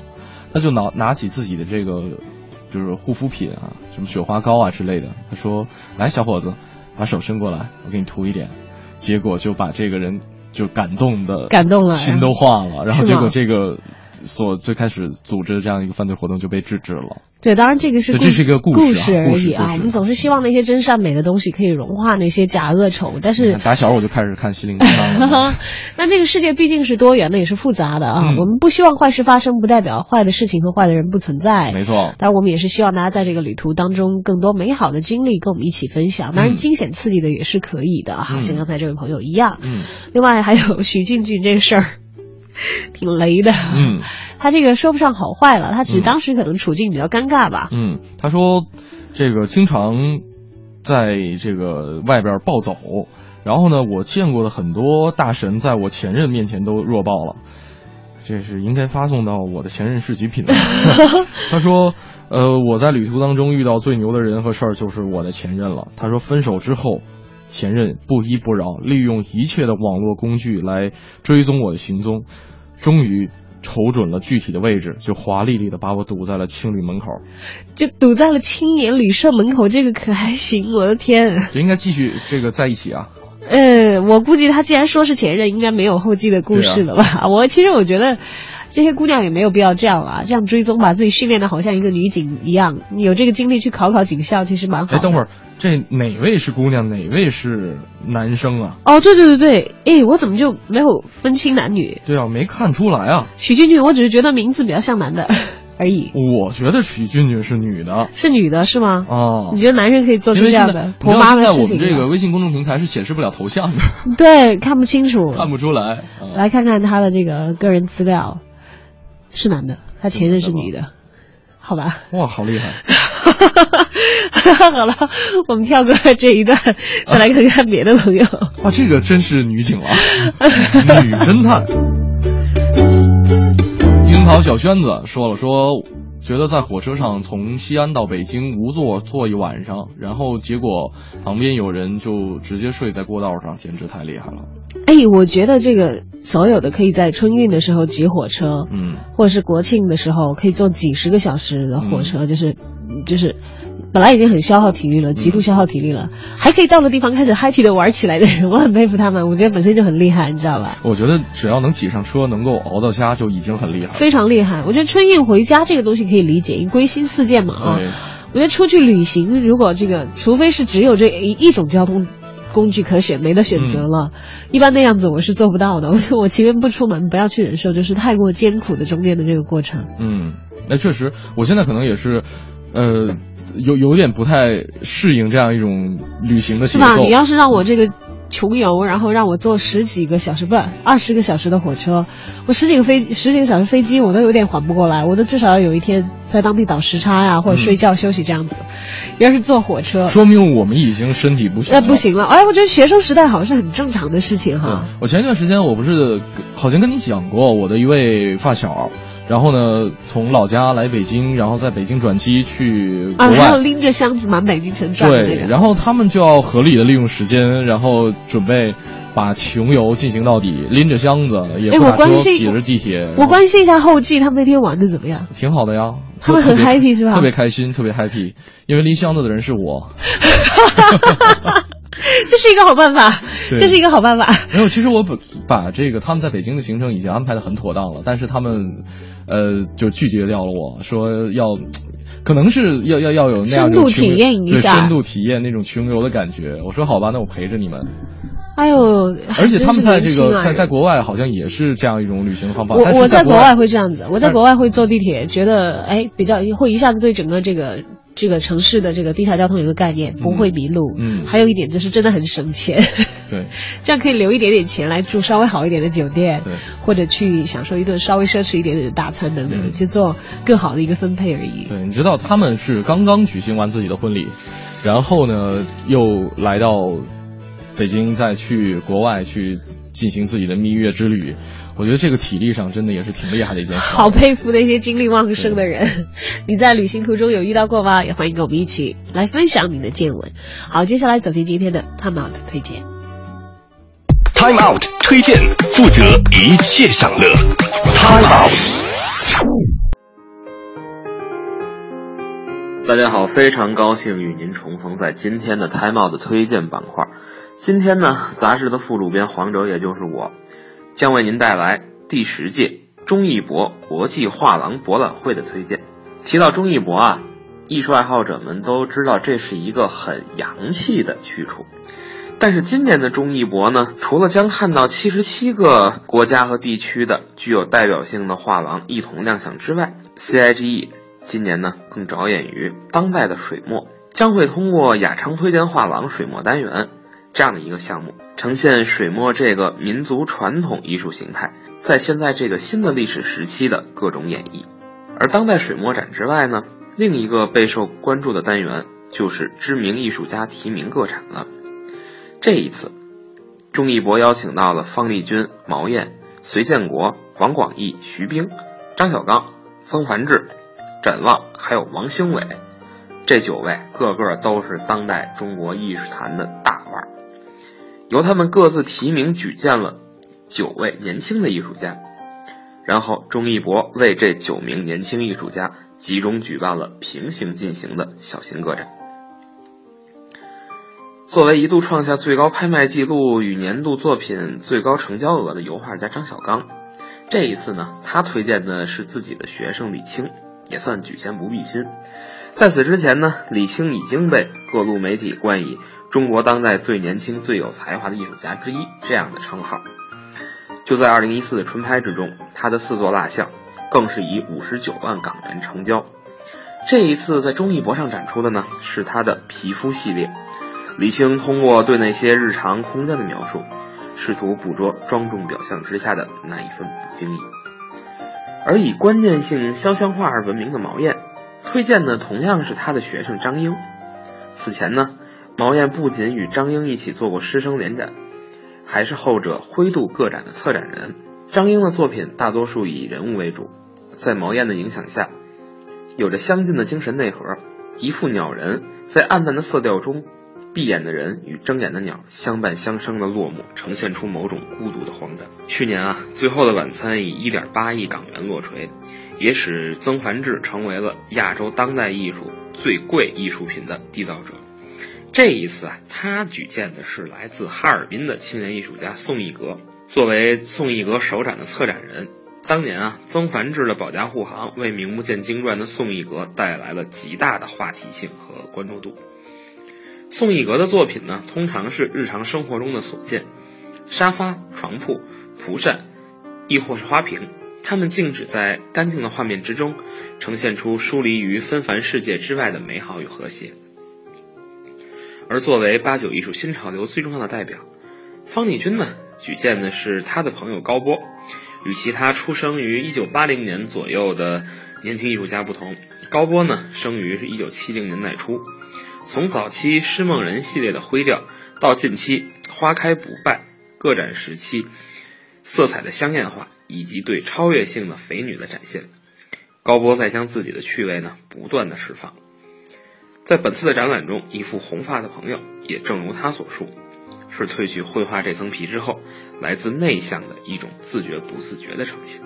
他就拿拿起自己的这个就是护肤品啊，什么雪花膏啊之类的，他说：“来，小伙子。”把手伸过来，我给你涂一点，结果就把这个人就感动的感动了，心都化了，然后结果这个所最开始组织的这样一个犯罪活动就被制止了。对，当然这个是这是一个故事而已啊。我们总是希望那些真善美的东西可以融化那些假恶丑，但是打小我就开始看心灵鸡汤了。那这个世界毕竟是多元的，也是复杂的啊。我们不希望坏事发生，不代表坏的事情和坏的人不存在。没错。当然，我们也是希望大家在这个旅途当中更多美好的经历跟我们一起分享。当然，惊险刺激的也是可以的啊，像刚才这位朋友一样。嗯。另外还有许静俊这个事儿。挺 雷的，嗯，他这个说不上好坏了，他只是当时可能处境比较尴尬吧。嗯，他说，这个经常在这个外边暴走，然后呢，我见过的很多大神在我前任面前都弱爆了，这是应该发送到我的前任是极品的。他说，呃，我在旅途当中遇到最牛的人和事儿就是我的前任了。他说，分手之后。前任不依不饶，利用一切的网络工具来追踪我的行踪，终于瞅准了具体的位置，就华丽丽的把我堵在了青旅门口，就堵在了青年旅社门口，这个可还行？我的天，就应该继续这个在一起啊。呃，我估计他既然说是前任，应该没有后继的故事了吧？我其实我觉得。这些姑娘也没有必要这样啊，这样追踪，把自己训练的好像一个女警一样。有这个精力去考考警校，其实蛮好。哎，等会儿，这哪位是姑娘，哪位是男生啊？哦，对对对对，哎，我怎么就没有分清男女？对啊，没看出来啊。许俊俊，我只是觉得名字比较像男的。而已。我觉得许俊俊是女的，是女的是吗？哦，你觉得男人可以做出这样的婆妈的事情？我们这个微信公众平台是显示不了头像的，对，看不清楚，看不出来。来看看他的这个个人资料，是男的，他前任是女的，好吧？哇，好厉害！好了，我们跳过这一段，再来看看别的朋友。哇，这个真是女警了，女侦探。樱桃小轩子说了说，觉得在火车上从西安到北京无座坐一晚上，然后结果旁边有人就直接睡在过道上，简直太厉害了。哎，我觉得这个所有的可以在春运的时候挤火车，嗯，或者是国庆的时候可以坐几十个小时的火车，嗯、就是就是。本来已经很消耗体力了，极度消耗体力了，嗯、还可以到了地方开始 happy 的玩起来的人，我很佩服他们。我觉得本身就很厉害，你知道吧？我觉得只要能挤上车，能够熬到家就已经很厉害了，非常厉害。我觉得春运回家这个东西可以理解，因为归心似箭嘛啊。我觉得出去旅行，如果这个，除非是只有这一一种交通工具可选，没得选择了，嗯、一般那样子我是做不到的。我我情愿不出门，不要去忍受就是太过艰苦的中间的这个过程。嗯，那确实，我现在可能也是，呃。有有点不太适应这样一种旅行的节奏。是吧？你要是让我这个穷游，然后让我坐十几个小时，不，二十个小时的火车，我十几个飞十几个小时飞机，我都有点缓不过来。我都至少要有一天在当地倒时差呀，或者睡觉休息这样子。嗯、要是坐火车，说明我们已经身体不行。那不行了。哎，我觉得学生时代好像是很正常的事情哈。我前一段时间我不是好像跟你讲过，我的一位发小。然后呢，从老家来北京，然后在北京转机去国外，啊，还有拎着箱子满北京城转那个。对，然后他们就要合理的利用时间，然后准备把穷游进行到底，拎着箱子也不打车，挤着地铁。我关心一下后继，他们那天玩的怎么样？挺好的呀，他们很 happy 是吧？特别开心，特别 happy，因为拎箱子的人是我。这是一个好办法，这是一个好办法。没有，其实我把把这个他们在北京的行程已经安排的很妥当了，但是他们，呃，就拒绝掉了我说要，可能是要要要有那样深度体验一下，深度体验那种穷游的感觉。我说好吧，那我陪着你们。哎呦，而且他们在这个啊、在在国外好像也是这样一种旅行方法。我我在国外会这样子，我在国外会坐地铁，觉得哎比较会一下子对整个这个。这个城市的这个地下交通有个概念，不会迷路。嗯，还有一点就是真的很省钱。对，这样可以留一点点钱来住稍微好一点的酒店，对，或者去享受一顿稍微奢侈一点点的大餐等等，嗯、去做更好的一个分配而已。对，你知道他们是刚刚举行完自己的婚礼，然后呢又来到北京，再去国外去进行自己的蜜月之旅。我觉得这个体力上真的也是挺厉害的一件事。好佩服那些精力旺盛的人。你在旅行途中有遇到过吗？也欢迎跟我们一起来分享你的见闻。好，接下来走进今天的 Time Out 推荐。Time Out 推荐，负责一切享乐。Time Out。大家好，非常高兴与您重逢在今天的 Time Out 推荐板块。今天呢，杂志的副主编黄哲，也就是我。将为您带来第十届中艺博国际画廊博览会的推荐。提到中艺博啊，艺术爱好者们都知道这是一个很洋气的去处。但是今年的中艺博呢，除了将看到七十七个国家和地区的具有代表性的画廊一同亮相之外，CIGE 今年呢更着眼于当代的水墨，将会通过雅昌推荐画廊水墨单元。这样的一个项目，呈现水墨这个民族传统艺术形态在现在这个新的历史时期的各种演绎。而当代水墨展之外呢，另一个备受关注的单元就是知名艺术家提名个展了。这一次，钟义博邀请到了方力钧、毛燕、隋建国、王广义、徐冰、张小刚、曾梵志、展望，还有王兴伟，这九位个个都是当代中国艺术坛的大腕。由他们各自提名举荐了九位年轻的艺术家，然后钟义博为这九名年轻艺术家集中举办了平行进行的小型个展。作为一度创下最高拍卖记录与年度作品最高成交额的油画家张小刚，这一次呢，他推荐的是自己的学生李青，也算举贤不避亲。在此之前呢，李青已经被各路媒体冠以中国当代最年轻、最有才华的艺术家之一这样的称号。就在2014春拍之中，他的四座蜡像，更是以五十九万港元成交。这一次在中艺博上展出的呢，是他的皮肤系列。李青通过对那些日常空间的描述，试图捕捉庄重表象之下的那一份不经意。而以关键性肖像画而闻名的毛燕，推荐的同样是他的学生张英。此前呢，毛燕不仅与张英一起做过师生联展，还是后者灰度个展的策展人。张英的作品大多数以人物为主，在毛燕的影响下，有着相近的精神内核。一幅鸟人在暗淡的色调中。闭眼的人与睁眼的鸟相伴相生的落幕，呈现出某种孤独的荒诞。去年啊，《最后的晚餐》以一点八亿港元落锤，也使曾梵志成为了亚洲当代艺术最贵艺术品的缔造者。这一次啊，他举荐的是来自哈尔滨的青年艺术家宋一格。作为宋一格首展的策展人，当年啊，曾梵志的保驾护航，为名不见经传的宋一格带来了极大的话题性和关注度。宋一格的作品呢，通常是日常生活中的所见，沙发、床铺、蒲扇，亦或是花瓶，它们静止在干净的画面之中，呈现出疏离于纷繁世界之外的美好与和谐。而作为八九艺术新潮流最重要的代表，方力钧呢，举荐的是他的朋友高波。与其他出生于一九八零年左右的年轻艺术家不同，高波呢，生于一九七零年代初。从早期诗梦人系列的灰调，到近期花开不败个展时期色彩的香艳化，以及对超越性的肥女的展现，高波在将自己的趣味呢不断的释放。在本次的展览中，一幅红发的朋友，也正如他所述，是褪去绘画这层皮之后，来自内向的一种自觉不自觉的呈现。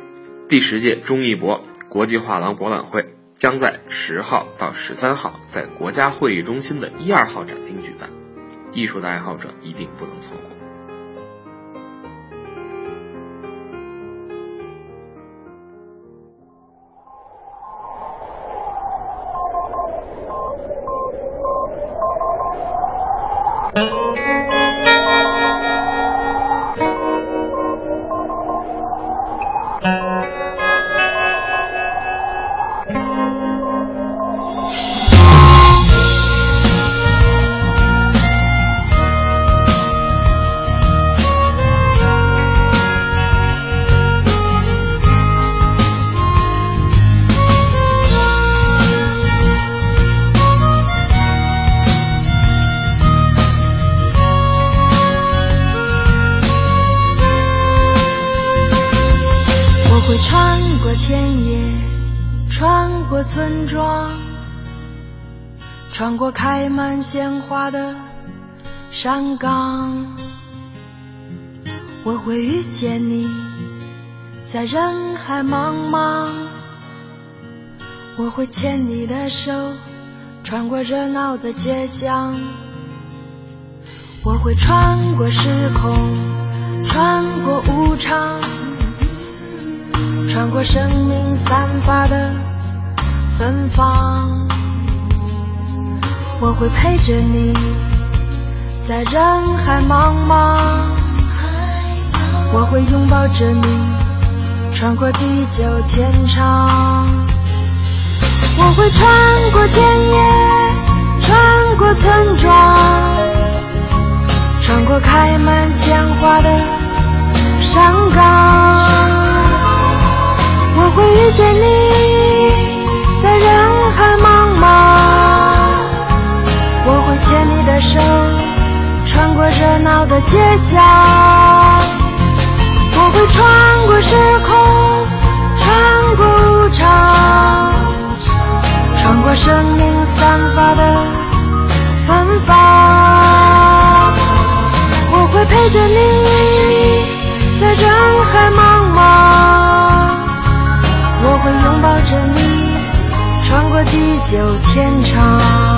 第十届中艺博国际画廊博览会。将在十号到十三号在国家会议中心的一二号展厅举办，艺术的爱好者一定不能错过。我会牵你的手，穿过热闹的街巷。我会穿过时空，穿过无常，穿过生命散发的芬芳。我会陪着你，在人海茫茫。我会拥抱着你，穿过地久天长。我会穿过田野，穿过村庄，穿过开满鲜花的山岗。我会遇见你，在人海茫茫。我会牵你的手，穿过热闹的街巷。我会穿过时穿过生命散发的芬芳。我会陪着你，在人海茫茫。我会拥抱着你，穿过地久天长。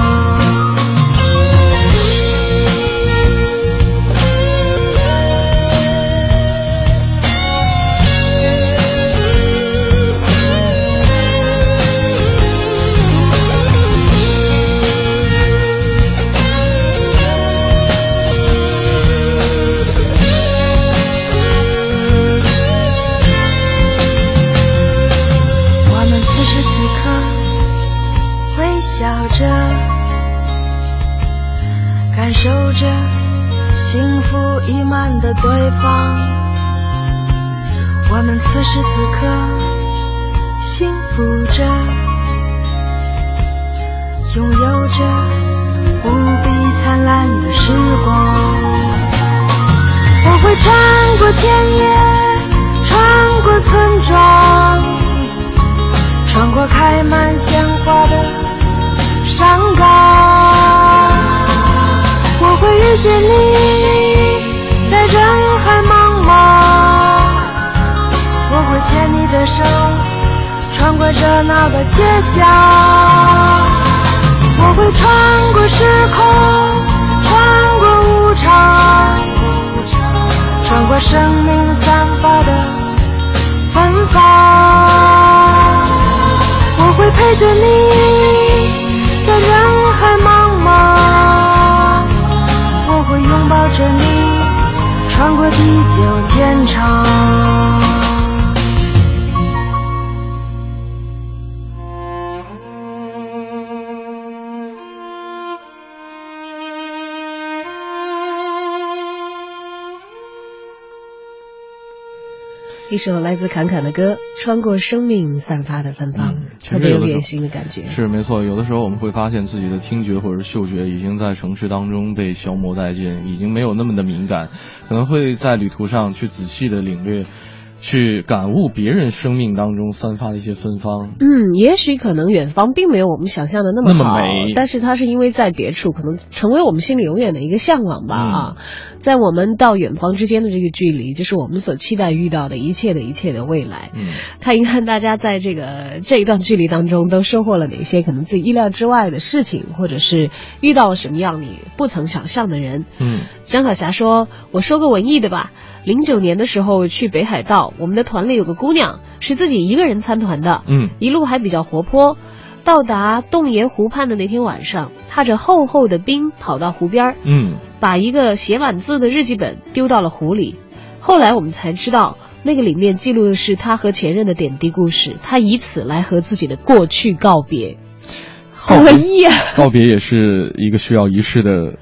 的对方，我们此时此刻幸福着，拥有着无比灿烂的时光。我会穿过田野，穿过村庄，生命一首来自侃侃的歌，穿过生命散发的芬芳，特别有野心的感觉。是没错，有的时候我们会发现自己的听觉或者嗅觉已经在城市当中被消磨殆尽，已经没有那么的敏感，可能会在旅途上去仔细的领略。去感悟别人生命当中散发的一些芬芳。嗯，也许可能远方并没有我们想象的那么好，美，但是它是因为在别处，可能成为我们心里永远的一个向往吧。啊，在我们到远方之间的这个距离，就是我们所期待遇到的一切的一切的未来。嗯，看一看大家在这个这一段距离当中都收获了哪些可能自己意料之外的事情，或者是遇到了什么样你不曾想象的人。嗯，张小霞说：“我说个文艺的吧。”零九年的时候去北海道，我们的团里有个姑娘是自己一个人参团的，嗯，一路还比较活泼。到达洞爷湖畔的那天晚上，踏着厚厚的冰跑到湖边，嗯，把一个写满字的日记本丢到了湖里。后来我们才知道，那个里面记录的是他和前任的点滴故事，他以此来和自己的过去告别。好文艺啊！告别也是一个需要仪式的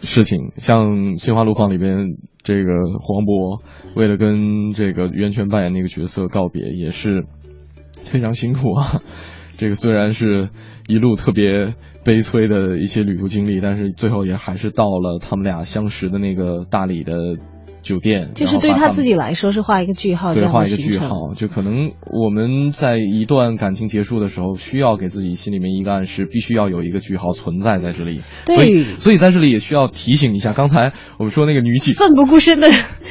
事情，像《心花路况》里边。这个黄渤为了跟这个袁泉扮演那个角色告别，也是非常辛苦啊。这个虽然是一路特别悲催的一些旅途经历，但是最后也还是到了他们俩相识的那个大理的。酒店就是对他自己来说是画一个句号，对，画一个句号。就可能我们在一段感情结束的时候，需要给自己心里面一个暗示，必须要有一个句号存在在这里。所以，所以在这里也需要提醒一下，刚才我们说那个女警奋不顾身的，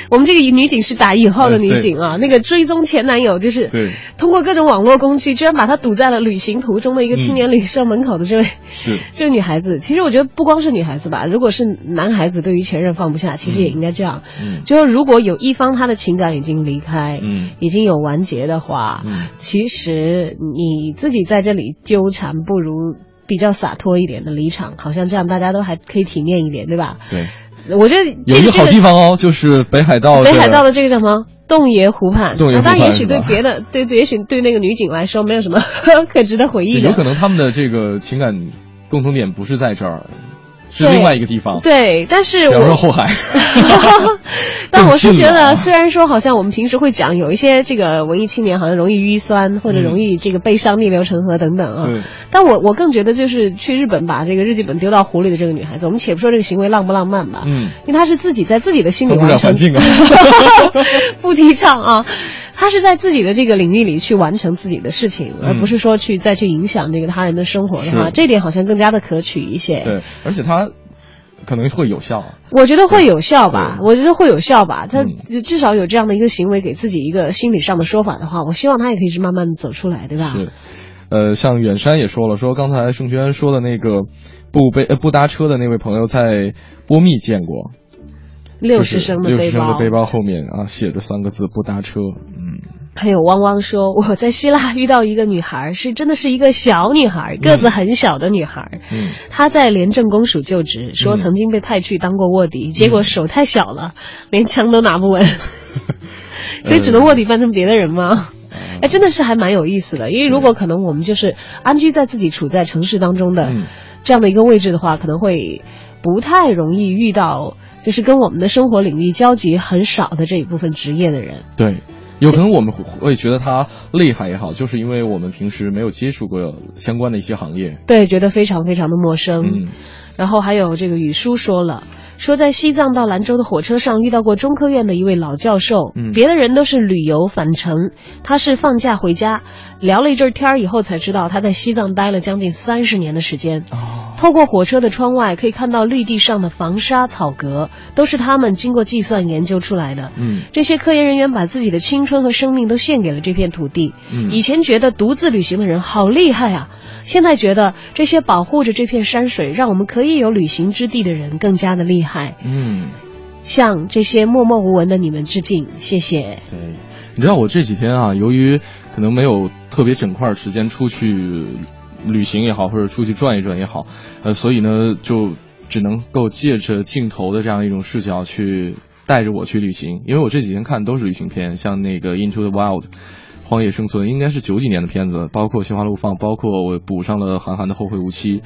我们这个女警是打引号的女警啊，那个追踪前男友就是通过各种网络工具，居然把他堵在了旅行途中的一个青年旅社门口的这位是 这位女孩子。其实我觉得不光是女孩子吧，如果是男孩子对于前任放不下，其实也应该这样。嗯。就是如果有一方他的情感已经离开，嗯，已经有完结的话，嗯，其实你自己在这里纠缠，不如比较洒脱一点的离场，好像这样大家都还可以体面一点，对吧？对，我觉得有一个好地方哦，就是北海道，北海道的这个叫什么？洞爷湖畔，洞爷湖畔，当然也许对别的，对对，也许对那个女警来说没有什么 可值得回忆的，有可能他们的这个情感共同点不是在这儿。是另外一个地方，对，但是我说后海，但我是觉得，虽然说好像我们平时会讲有一些这个文艺青年好像容易淤酸或者容易这个悲伤逆流成河等等啊，但我我更觉得就是去日本把这个日记本丢到湖里的这个女孩子，我们且不说这个行为浪不浪漫吧，嗯，因为她是自己在自己的心里完成，啊、不提倡啊，她是在自己的这个领域里去完成自己的事情，而不是说去再去影响这个他人的生活的话，这点好像更加的可取一些，对，而且他。可能会有效，我觉得会有效吧。我觉得会有效吧。他至少有这样的一个行为，给自己一个心理上的说法的话，我希望他也可以是慢慢走出来，对吧？是，呃，像远山也说了，说刚才盛轩说的那个不背不搭车的那位朋友在波密见过，六十升的六十升的背包后面啊写着三个字不搭车，嗯。还有汪汪说，我在希腊遇到一个女孩，是真的是一个小女孩，个子很小的女孩。嗯，她在廉政公署就职，说曾经被派去当过卧底，结果手太小了，连枪都拿不稳，所以只能卧底扮成别的人吗？哎，真的是还蛮有意思的。因为如果可能我们就是安居在自己处在城市当中的这样的一个位置的话，可能会不太容易遇到就是跟我们的生活领域交集很少的这一部分职业的人。对。有可能我们会觉得他厉害也好，就是因为我们平时没有接触过相关的一些行业，对，觉得非常非常的陌生。嗯，然后还有这个雨叔说了，说在西藏到兰州的火车上遇到过中科院的一位老教授，嗯，别的人都是旅游返程，他是放假回家，聊了一阵天儿以后才知道他在西藏待了将近三十年的时间。哦。透过火车的窗外，可以看到绿地上的防沙草格，都是他们经过计算研究出来的。嗯，这些科研人员把自己的青春和生命都献给了这片土地。嗯，以前觉得独自旅行的人好厉害啊，现在觉得这些保护着这片山水，让我们可以有旅行之地的人更加的厉害。嗯，向这些默默无闻的你们致敬，谢谢。对，你知道我这几天啊，由于可能没有特别整块时间出去。旅行也好，或者出去转一转也好，呃，所以呢，就只能够借着镜头的这样一种视角去带着我去旅行。因为我这几天看都是旅行片，像那个《Into the Wild》荒野生存，应该是九几年的片子，包括《心花怒放》，包括我补上了韩寒的《后会无期》。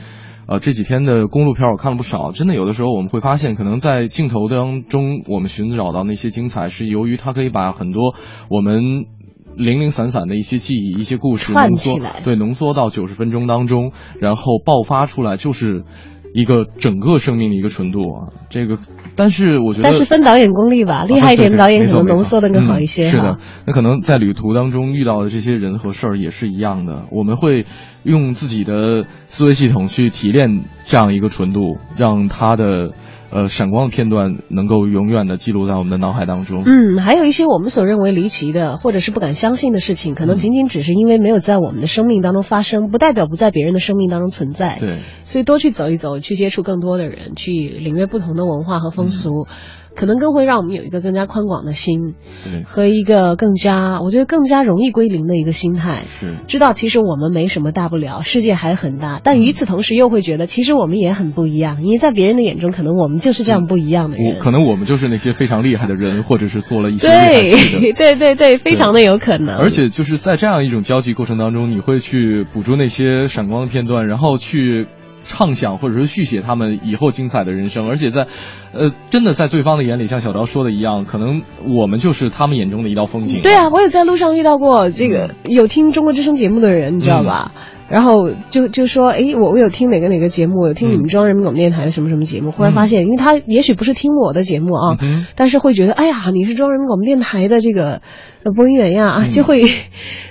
呃，这几天的公路片我看了不少，真的有的时候我们会发现，可能在镜头当中我们寻找到那些精彩，是由于它可以把很多我们。零零散散的一些记忆、一些故事浓缩，对，浓缩到九十分钟当中，然后爆发出来，就是一个整个生命的一个纯度啊。这个，但是我觉得，但是分导演功力吧，厉害一点的导演可能浓缩的更好一些。是的，那可能在旅途当中遇到的这些人和事儿也是一样的，我们会用自己的思维系统去提炼这样一个纯度，让他的。呃，闪光的片段能够永远的记录在我们的脑海当中。嗯，还有一些我们所认为离奇的，或者是不敢相信的事情，可能仅仅只是因为没有在我们的生命当中发生，不代表不在别人的生命当中存在。对，所以多去走一走，去接触更多的人，去领略不同的文化和风俗。可能更会让我们有一个更加宽广的心，和一个更加，我觉得更加容易归零的一个心态。是，知道其实我们没什么大不了，世界还很大，但与此同时又会觉得其实我们也很不一样，因为在别人的眼中，可能我们就是这样不一样的人。可能我们就是那些非常厉害的人，或者是做了一些对对对对，非常的有可能。而且就是在这样一种交际过程当中，你会去捕捉那些闪光的片段，然后去。畅想或者是续写他们以后精彩的人生，而且在，呃，真的在对方的眼里，像小昭说的一样，可能我们就是他们眼中的一道风景。对啊，我也在路上遇到过这个有听中国之声节目的人，你知道吧？然后就就说，哎，我我有听哪个哪个节目，有听你们中央人民广播电台的什么什么节目。忽然发现，因为他也许不是听我的节目啊，但是会觉得，哎呀，你是中央人民广播电台的这个播音员呀，就会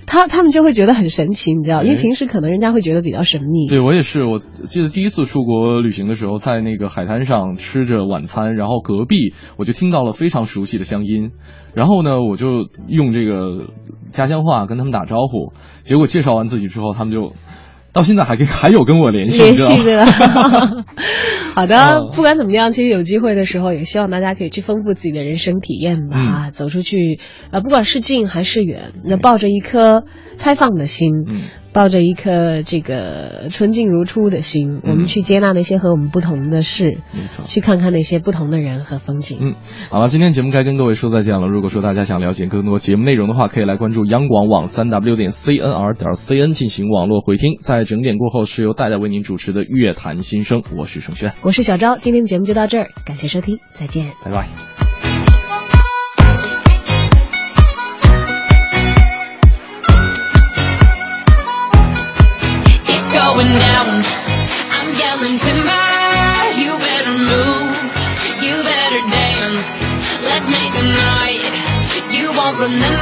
他他们就会觉得很神奇，你知道，因为平时可能人家会觉得比较神秘。对我也是，我记得第一次出国旅行的时候，在那个海滩上吃着晚餐，然后隔壁我就听到了非常熟悉的乡音，然后呢，我就用这个家乡话跟他们打招呼，结果介绍完自己之后，他们就。到现在还跟还有跟我联系联系对吧，好的，不管怎么样，其实有机会的时候，也希望大家可以去丰富自己的人生体验吧，啊，走出去，啊，不管是近还是远，那抱着一颗开放的心。抱着一颗这个纯净如初的心，我们去接纳那些和我们不同的事，没错，去看看那些不同的人和风景。嗯，好了，今天节目该跟各位说再见了。如果说大家想了解更多节目内容的话，可以来关注央广网三 w 点 cnr 点 cn 进行网络回听。在整点过后是由戴戴为您主持的乐坛新生，我是盛轩，我是小昭。今天的节目就到这儿，感谢收听，再见，拜拜。Going down. I'm yelling timber. You better move. You better dance. Let's make a night. You won't remember.